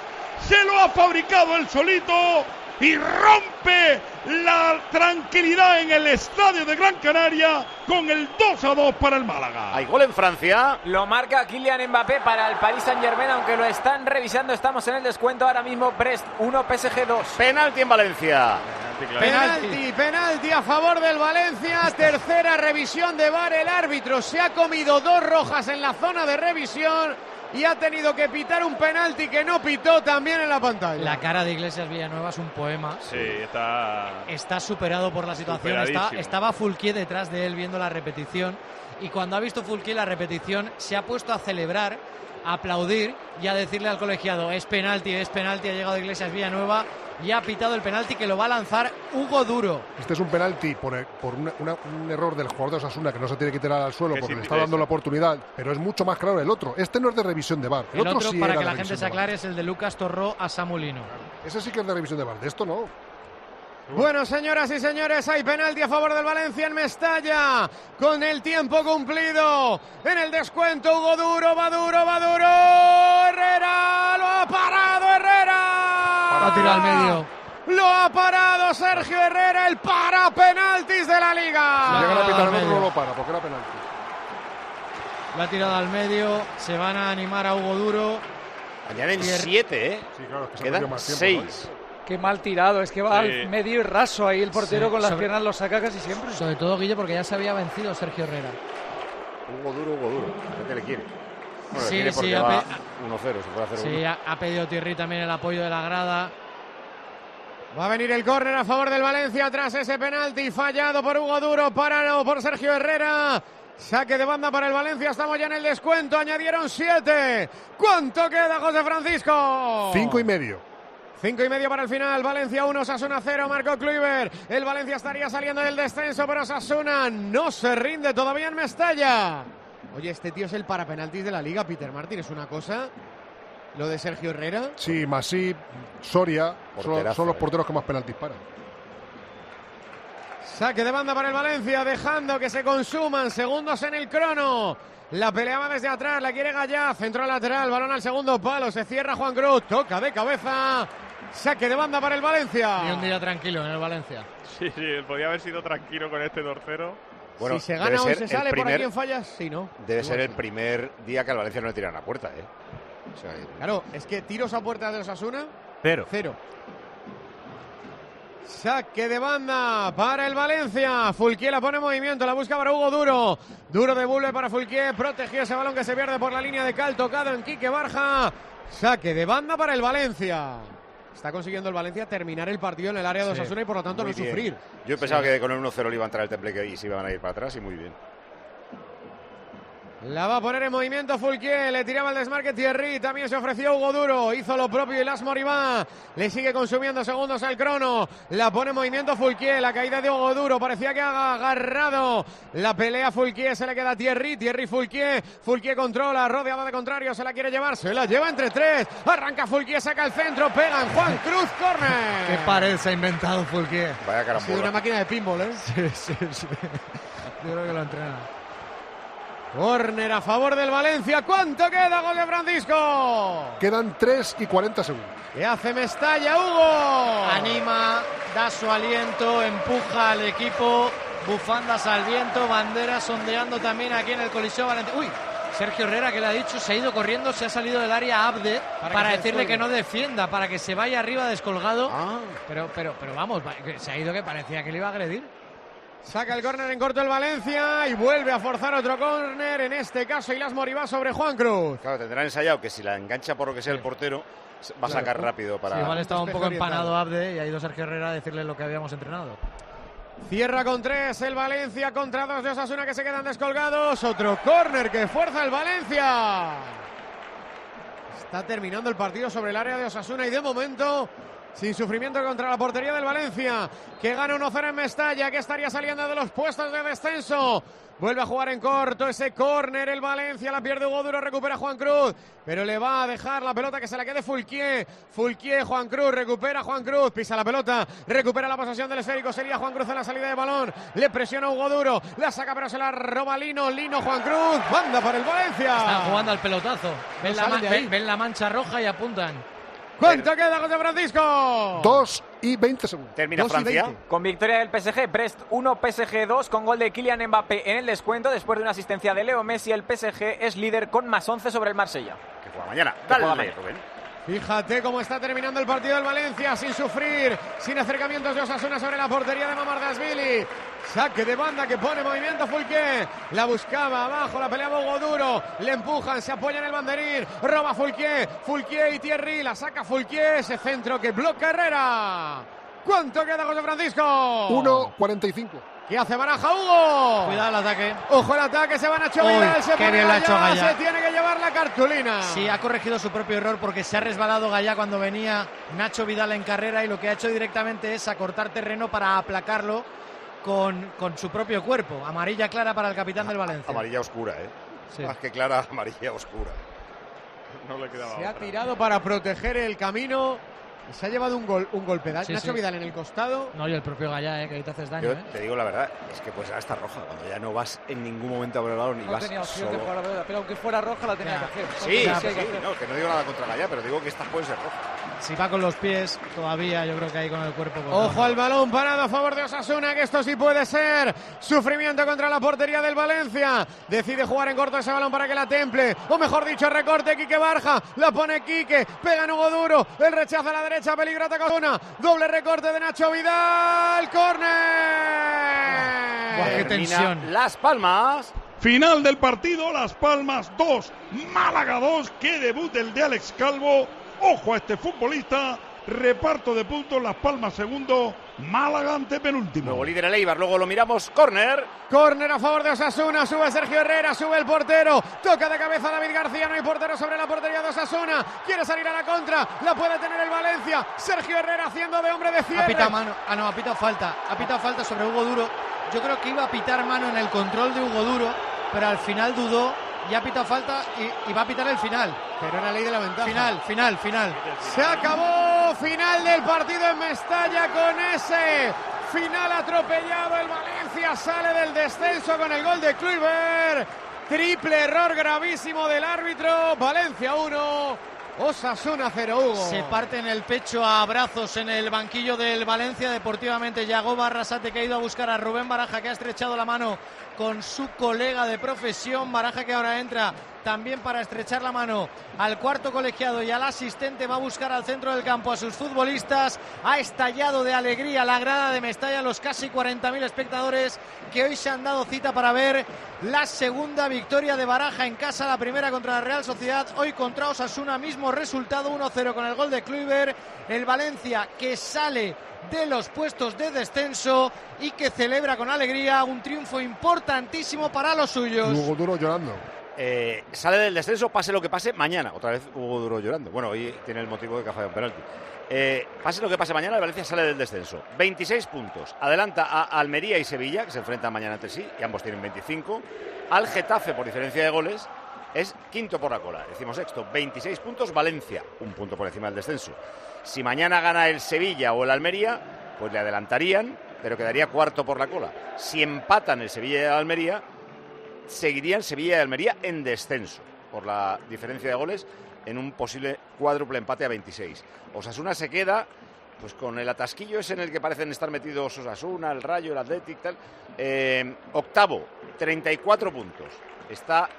se lo ha fabricado él solito y rompe la tranquilidad en el estadio de Gran Canaria con el 2 a 2 para el Málaga. Hay gol en Francia. Lo marca Kylian Mbappé para el Paris Saint Germain, aunque lo están revisando. Estamos en el descuento ahora mismo. Brest 1, PSG 2. Penalti en Valencia. Penalti, penalti a favor del Valencia. Tercera revisión de VAR. El árbitro se ha comido dos rojas en la zona de revisión y ha tenido que pitar un penalti que no pitó también en la pantalla. La cara de Iglesias Villanueva es un poema. Sí, está. Está superado por la situación. Está- estaba Fulquier detrás de él viendo la repetición. Y cuando ha visto Fulquier la repetición, se ha puesto a celebrar, a aplaudir y a decirle al colegiado: es penalti, es penalti. Ha llegado Iglesias Villanueva y ha pitado el penalti que lo va a lanzar Hugo Duro. Este es un penalti por, por una- una- un error del jugador de Osasuna que no se tiene que tirar al suelo Que porque sí le está dando la oportunidad, pero es mucho más claro el otro. Este no es de revisión de bar. El, El otro, sí para era que la gente se aclare, es el de Lucas Torró a Samulino. Ese sí que es de revisión de bar. De esto no. Bueno, señoras y señores, hay penalti a favor del Valencia en Mestalla. Con el tiempo cumplido. En el descuento, Hugo Duro, va duro, va duro. Herrera, lo ha parado Herrera. Ha tirado al medio. Lo ha parado Sergio Herrera, el para penaltis de la Si liga. llegan a pitar al el no lo para, porque era penalti. Lo ha tirado al medio. Se van a animar a Hugo Duro. Añaden Pier- siete, ¿eh? Sí, claro, que Quedan más tiempo. seis. Qué mal tirado, es que va Sí. al medio y raso ahí el portero Sí, con las sobre- piernas lo saca casi siempre. Sobre todo Guille porque ya se había vencido Sergio Herrera. Hugo duro, Hugo duro. ¿Qué le quiere? Bueno, Sí, sí, porque ha va pe- 1-0, se puede hacer Sí, uno. ha, ha pedido Thierry también el apoyo de la grada. Va a venir el córner a favor del Valencia tras ese penalti fallado por Hugo Duro, parado por Sergio Herrera. Saque de banda para el Valencia, estamos ya en el descuento, añadieron siete. ¿Cuánto queda, José Francisco? Cinco y medio. Cinco y medio para el final. Valencia 1, Sasuna 0. Marco Kluivert. El Valencia estaría saliendo del descenso, pero Sasuna no se rinde todavía en Mestalla. Oye, este tío es el para penaltis de la liga, Peter Martin. Es una cosa lo de Sergio Herrera. Sí, Masí, Soria, son, los eh. porteros que más penaltis paran. Saque de banda para el Valencia, dejando que se consuman segundos en el crono. La pelea va desde atrás, la quiere Gallá, centro lateral, balón al segundo palo, se cierra Juan Cruz, toca de cabeza. Saque de banda para el Valencia. Y un día tranquilo en el Valencia. Sí, sí, podía haber sido tranquilo con este torcero. Bueno, si se gana ser se sale, por primer- aquí en fallas, sí, ¿no? Debe Igual ser el sí. primer día que al Valencia no le tiran a puerta, ¿eh? O sea, Claro, es que tiros a puerta de Osasuna, Cero. cero. Saque de banda para el Valencia. Fulquier la pone en movimiento, la busca para Hugo Duro. Duro de Bulbe para Fulquier, protegió ese balón que se pierde por la línea de Cal, tocado en Quique Barja. Saque de banda para el Valencia. Está consiguiendo el Valencia terminar el partido en el área de Sí. Osasuna y por lo tanto no bien. sufrir. Yo pensaba que con el 1-0 le iba a entrar el temple que- y se iban a ir para atrás y muy bien. La va a poner en movimiento Fulquier, le tiraba el desmarque Thierry, también se ofreció Hugo Duro, hizo lo propio y Las Moribá, le sigue consumiendo segundos al crono, la pone en movimiento Fulquier, la caída de Hugo Duro, parecía que ha agarrado la pelea Fulquier, se le queda a Thierry, Thierry Fulquier, Fulquier controla, rodeado de contrario, se la quiere llevar, se la lleva entre tres, arranca Fulquier, saca el centro, pegan Juan Cruz, Qué córner. pared se ha inventado Fulquier. Vaya Ha sido una carambola. máquina de pinball, ¿eh? Sí, sí, sí. Yo creo que lo entrena. Córner a favor del Valencia, ¿cuánto queda, gol de Francisco? Quedan 3 y 40 segundos. ¿Qué hace Mestalla, Hugo? Anima, da su aliento, empuja al equipo, bufandas al viento, banderas ondeando también aquí en el Coliseo Valentín. Uy, Sergio Herrera que le ha dicho, se ha ido corriendo, se ha salido del área Abde Para para, que se decirle que no defienda, para que se vaya arriba descolgado. Ah. Pero, pero, pero vamos, se ha ido que parecía que le iba a agredir. Saca el córner en corto el Valencia y vuelve a forzar otro córner, en este caso Ilas Moribá sobre Juan Cruz. Claro, tendrán ensayado que si la engancha por lo que sea el portero, va a Claro. sacar rápido para. Sí, igual estaba un poco empanado Abde y ha ido Sergio Herrera a decirle lo que habíamos entrenado. Cierra con tres el Valencia contra dos de Osasuna que se quedan descolgados. Otro córner que fuerza el Valencia. Está terminando el partido sobre el área de Osasuna y de momento sin sufrimiento contra la portería del Valencia, que gana 1-0 en Mestalla, que estaría saliendo de los puestos de descenso. Vuelve a jugar en corto ese córner el Valencia, la pierde Hugo Duro, recupera Juan Cruz, pero le va a dejar la pelota que se la quede Fulquier. Fulquier, Juan Cruz, recupera Juan Cruz, pisa la pelota, recupera la posesión del esférico, sería Juan Cruz en la salida de balón, le presiona Hugo Duro, la saca pero se la roba Lino, Lino Juan Cruz, banda para el Valencia. Están jugando al pelotazo. No la, ven la mancha roja y apuntan. ¿Cuánto queda José Francisco? 2 y 20 segundos. Termina Dos Francia. 20. Con victoria del PSG, Brest 1, PSG 2, con gol de Kylian Mbappé en el descuento. Después de una asistencia de Leo Messi, el PSG es líder con más 11 sobre el Marsella. Que juega mañana. Dale, mañana. Rubén. Fíjate cómo está terminando el partido del Valencia, sin sufrir, sin acercamientos de Osasuna sobre la portería de Mamardasvili. Saque de banda que pone movimiento Fulquier. La buscaba abajo, la peleaba Hugo Duro. Le empujan, se apoya en el banderín. Roba Fulquier, Fulquier y Thierry. La saca Fulquier, ese centro que bloca Herrera. ¿Cuánto queda José Francisco? 1.45. ¿Qué hace Baraja Hugo? Cuidado el ataque. Ojo el ataque, se va Nacho Uy, Vidal, se qué pone bien lo ha hecho Gallá, se tiene que llevar la cartulina. Sí, ha corregido su propio error porque se ha resbalado Gallá cuando venía Nacho Vidal en carrera y lo que ha hecho directamente es acortar terreno para aplacarlo con, con su propio cuerpo. Amarilla clara para el capitán del Valencia. Amarilla oscura, ¿eh? Sí. Más que clara, amarilla oscura. No le quedaba Se ha tirado para proteger el camino se ha llevado un, gol, un golpe. Sí, Nacho sí. Vidal en el costado. No, y el propio Gallá, eh, que ahí te haces daño. Yo eh. te digo la verdad, es que pues ya está roja. Cuando ya no vas en ningún momento a por el balón y No vas tenía opción de solo. jugar a la pero aunque fuera roja la tenía Ya. que hacer. Sí, sí, que sí, hacer. no, que no digo nada contra Gallá, pero digo que estas pueden ser rojas. Si va con los pies, todavía yo creo que ahí con el cuerpo. pues Ojo no. al balón parado a favor de Osasuna, que esto sí puede ser sufrimiento contra la portería del Valencia. Decide jugar en corto ese balón para que la temple. O mejor dicho, recorte Quique Barja. La pone Quique. Pega en Hugo Duro. El rechaza a la derecha. Peligro ataca Osasuna. Doble recorte de Nacho Vidal. ¡Córner! Buah, qué tensión. Las Palmas. Final del partido, Las Palmas 2, Málaga 2. Qué debut el de Alex Calvo. Ojo a este futbolista. Reparto de puntos, Las Palmas segundo, Málaga ante penúltimo. Luego líder el Eibar, luego lo miramos. Córner. Córner a favor de Osasuna, sube Sergio Herrera, sube el portero, toca de cabeza David García, no hay portero sobre la portería de Osasuna, quiere salir a la contra, la puede tener el Valencia, Sergio Herrera haciendo de hombre de Ha cierre. pitado mano. Ah, no, ha pitado falta. Ha pitado falta sobre Hugo Duro. Yo creo que iba a pitar mano en el control de Hugo Duro, pero al final dudó y ha pitado falta y, y va a pitar el final. Pero era ley de la ventaja. Final, final, final. Se acabó. Final del partido en Mestalla con ese final atropellado. El Valencia sale del descenso con el gol de Kluivert. Triple error gravísimo del árbitro. Valencia 1. Osasuna 0, Hugo. Se parte en el pecho a abrazos en el banquillo del Valencia. Deportivamente, Yago Barrasate que ha ido a buscar a Rubén Baraja, que ha estrechado la mano con su colega de profesión. Baraja que ahora entra también para estrechar la mano al cuarto colegiado y al asistente. Va a buscar al centro del campo a sus futbolistas. Ha estallado de alegría la grada de Mestalla, los casi 40.000 espectadores que hoy se han dado cita para ver la segunda victoria de Baraja en casa, la primera contra la Real Sociedad, hoy contra Osasuna, mismo resultado 1-0 con el gol de Kluivert. El Valencia que sale de los puestos de descenso y que celebra con alegría un triunfo importantísimo para los suyos. Hugo Duro llorando. Eh, sale del descenso, pase lo que pase, mañana. Otra vez Hugo Duro llorando. Bueno, hoy tiene el motivo de que ha fallado un penalti. Eh, pase lo que pase mañana, el Valencia sale del descenso. 26 puntos. Adelanta a Almería y Sevilla, que se enfrentan mañana entre sí, y ambos tienen 25. Al Getafe, por diferencia de goles, es quinto por la cola. Decimos sexto, 26 puntos. Valencia, un punto por encima del descenso. Si mañana gana el Sevilla o el Almería, pues le adelantarían, pero quedaría cuarto por la cola. Si empatan el Sevilla y el Almería, seguirían Sevilla y Almería en descenso por la diferencia de goles en un posible cuádruple empate a 26. Osasuna se queda pues con el atasquillo ese en el que parecen estar metidos Osasuna, el Rayo, el Athletic, tal. Eh, octavo, 34 puntos. Está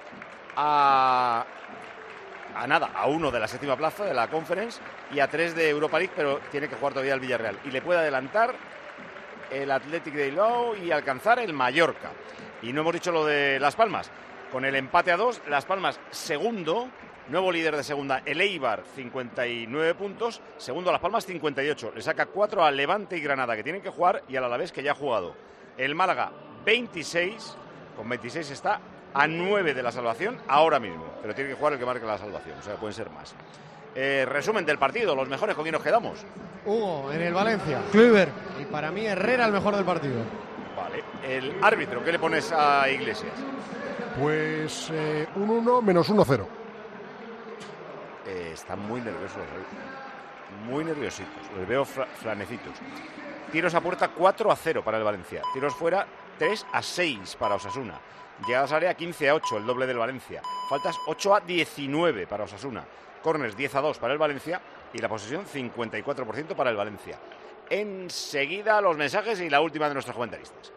a, a nada, a uno de la séptima plaza de la Conference y a tres de Europa League, pero tiene que jugar todavía el Villarreal. Y le puede adelantar el Athletic de Bilbao y alcanzar el Mallorca. Y no hemos dicho lo de Las Palmas. Con el empate a dos, Las Palmas segundo, nuevo líder de segunda, el Eibar 59 puntos, segundo Las Palmas 58. Le saca cuatro al Levante y Granada que tienen que jugar y al Alavés que ya ha jugado. El Málaga 26, con 26 está a 9 de la salvación ahora mismo, pero tiene que jugar el que marque la salvación, o sea, pueden ser más. Eh, resumen del partido, los mejores con quién nos quedamos. Hugo, en el Valencia. Kluivert. Y para mí Herrera el mejor del partido. Vale, el árbitro, ¿qué le pones a Iglesias? Pues eh, un 1 menos 1-0. Eh, están muy nerviosos, ¿eh? muy nerviositos, los veo fra- flanecitos. Tiros a puerta 4 a 0 para el Valencia, tiros fuera 3 a 6 para Osasuna. Llegadas al área 15 a 8, el doble del Valencia. Faltas 8 a 19 para Osasuna. Corners 10 a 2 para el Valencia y la posesión 54% para el Valencia. Enseguida los mensajes y la última de nuestros comentaristas.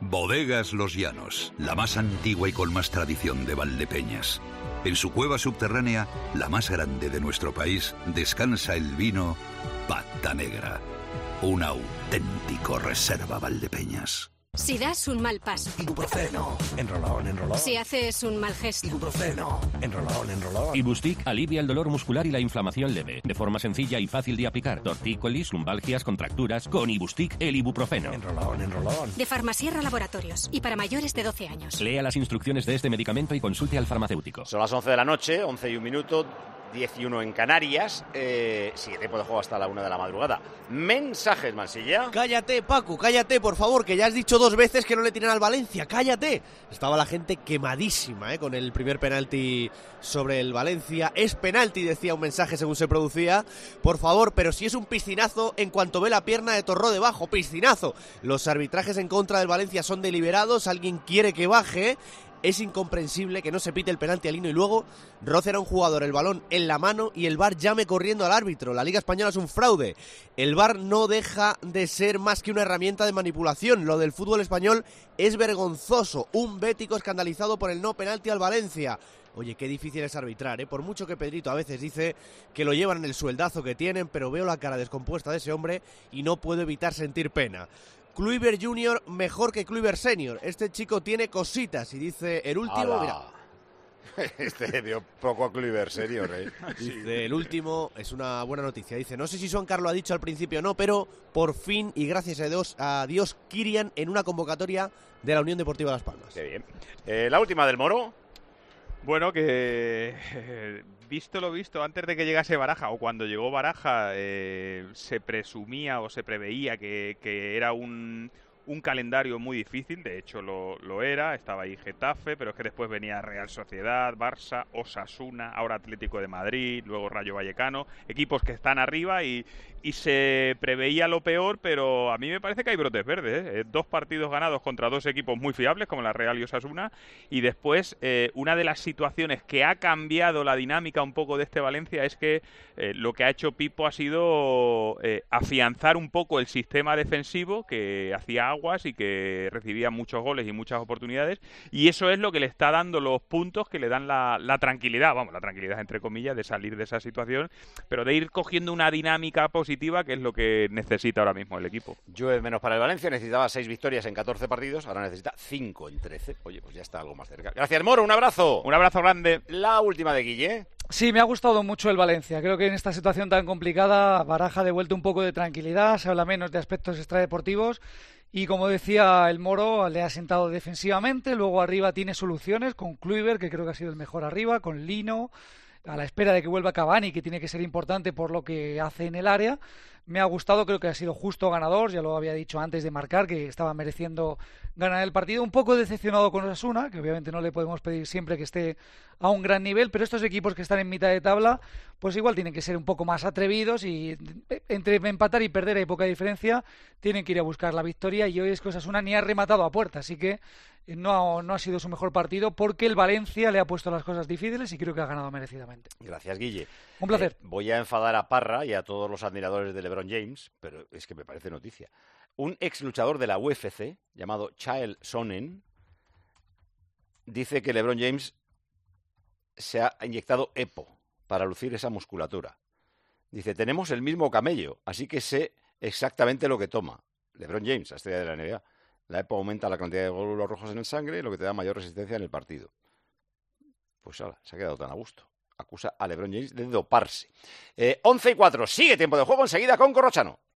Bodegas Los Llanos, la más antigua y con más tradición de Valdepeñas. En su cueva subterránea, la más grande de nuestro país, descansa el vino Pata Negra, un auténtico reserva Valdepeñas. Si das un mal paso. Ibuprofeno. Enrolón, enrolón. Si haces un mal gesto. Ibuprofeno. Enrolón, enrolón. Ibustic alivia el dolor muscular y la inflamación leve, de forma sencilla y fácil de aplicar. Tortícolis, lumbalgias, contracturas, con Ibustic el ibuprofeno. Enrolón, enrolón. De Farmasierra Laboratorios. Y para mayores de 12 años. Lea las instrucciones de este medicamento y consulte al farmacéutico. Son las 11 de la noche, 11 y un minuto, 11 en Canarias. Eh, sigue tiempo de juego hasta la 1 de la madrugada. Mensajes, Mansilla. Cállate, Paco, cállate, por favor, que ya has dicho dos veces que no le tiran al Valencia, cállate. Estaba la gente quemadísima ¿eh? con el primer penalti sobre el Valencia. Es penalti, decía un mensaje según se producía. Por favor, pero si es un piscinazo, en cuanto ve la pierna de Torró debajo, piscinazo. Los arbitrajes en contra del Valencia son deliberados, alguien quiere que baje. Es incomprensible que no se pite el penalti al Lino y luego roce a un jugador el balón en la mano y el VAR llame corriendo al árbitro. La Liga Española es un fraude. El VAR no deja de ser más que una herramienta de manipulación. Lo del fútbol español es vergonzoso. Un bético escandalizado por el no penalti al Valencia. Oye, qué difícil es arbitrar, ¿eh? Por mucho que Pedrito a veces dice que lo llevan en el sueldazo que tienen, pero veo la cara descompuesta de ese hombre y no puedo evitar sentir pena. Kluivert Junior mejor que Kluivert Senior. Este chico tiene cositas y dice el último, Ala. mira, Este dio poco a Kluivert, serio, Rey. Dice, el último es una buena noticia. Dice, no sé si Juan Carlos ha dicho al principio o no, pero por fin y gracias a Dios, a Dios Kirian en una convocatoria de la Unión Deportiva Las Palmas. Qué bien. Eh, la última del Moro. Bueno, que visto lo visto, antes de que llegase Baraja o cuando llegó Baraja, eh, se presumía o se preveía que, que era un, un calendario muy difícil, de hecho lo, lo era, estaba ahí Getafe, pero es que después venía Real Sociedad, Barça, Osasuna, ahora Atlético de Madrid, luego Rayo Vallecano, equipos que están arriba y, y se preveía lo peor, pero a mí me parece que hay brotes verdes. ¿eh? Eh, Dos partidos ganados contra dos equipos muy fiables, como la Real y Osasuna, y después eh, una de las situaciones que ha cambiado la dinámica un poco de este Valencia es que lo que ha hecho Pipo ha sido afianzar un poco el sistema defensivo que hacía aguas y que recibía muchos goles y muchas oportunidades, y eso es lo que le está dando los puntos que le dan la, la tranquilidad, vamos, la tranquilidad entre comillas, de salir de esa situación, pero de ir cogiendo una dinámica positiva que es lo que necesita ahora mismo el equipo. Llueve menos para el Valencia, necesitaba seis victorias en 14 partidos, ahora necesita cinco en 13. Oye, pues ya está algo más cerca. Gracias, Moro, un abrazo. Un abrazo grande. La última de Guille. Sí, me ha gustado mucho el Valencia. Creo que en esta situación tan complicada, Baraja ha devuelto un poco de tranquilidad, se habla menos de aspectos extradeportivos. Y como decía el Moro, le ha sentado defensivamente. Luego arriba tiene soluciones con Kluivert, que creo que ha sido el mejor arriba, con Lino, a la espera de que vuelva Cavani, que tiene que ser importante por lo que hace en el área. Me ha gustado, creo que ha sido justo ganador, ya lo había dicho antes de marcar, que estaba mereciendo ganar el partido. Un poco decepcionado con Osasuna, que obviamente no le podemos pedir siempre que esté a un gran nivel, pero estos equipos que están en mitad de tabla, pues igual tienen que ser un poco más atrevidos y entre empatar y perder hay poca diferencia, tienen que ir a buscar la victoria y hoy es que Osasuna ni ha rematado a puerta, así que eh, no, no ha sido su mejor partido porque el Valencia le ha puesto las cosas difíciles y creo que ha ganado merecidamente. Gracias, Guille. Un placer. Eh, voy a enfadar a Parra y a todos los admiradores de LeBron James, pero es que me parece noticia. Un ex luchador de la UFC, llamado Chael Sonnen, dice que LeBron James se ha inyectado EPO para lucir esa musculatura. Dice, tenemos el mismo camello, así que sé exactamente lo que toma. LeBron James, la estrella de la NBA. La EPO aumenta la cantidad de glóbulos rojos en el sangre, lo que te da mayor resistencia en el partido. Pues ahora, se ha quedado tan a gusto. Acusa a LeBron James de doparse. Eh, 11 y 4, sigue tiempo de juego enseguida con Corrochano.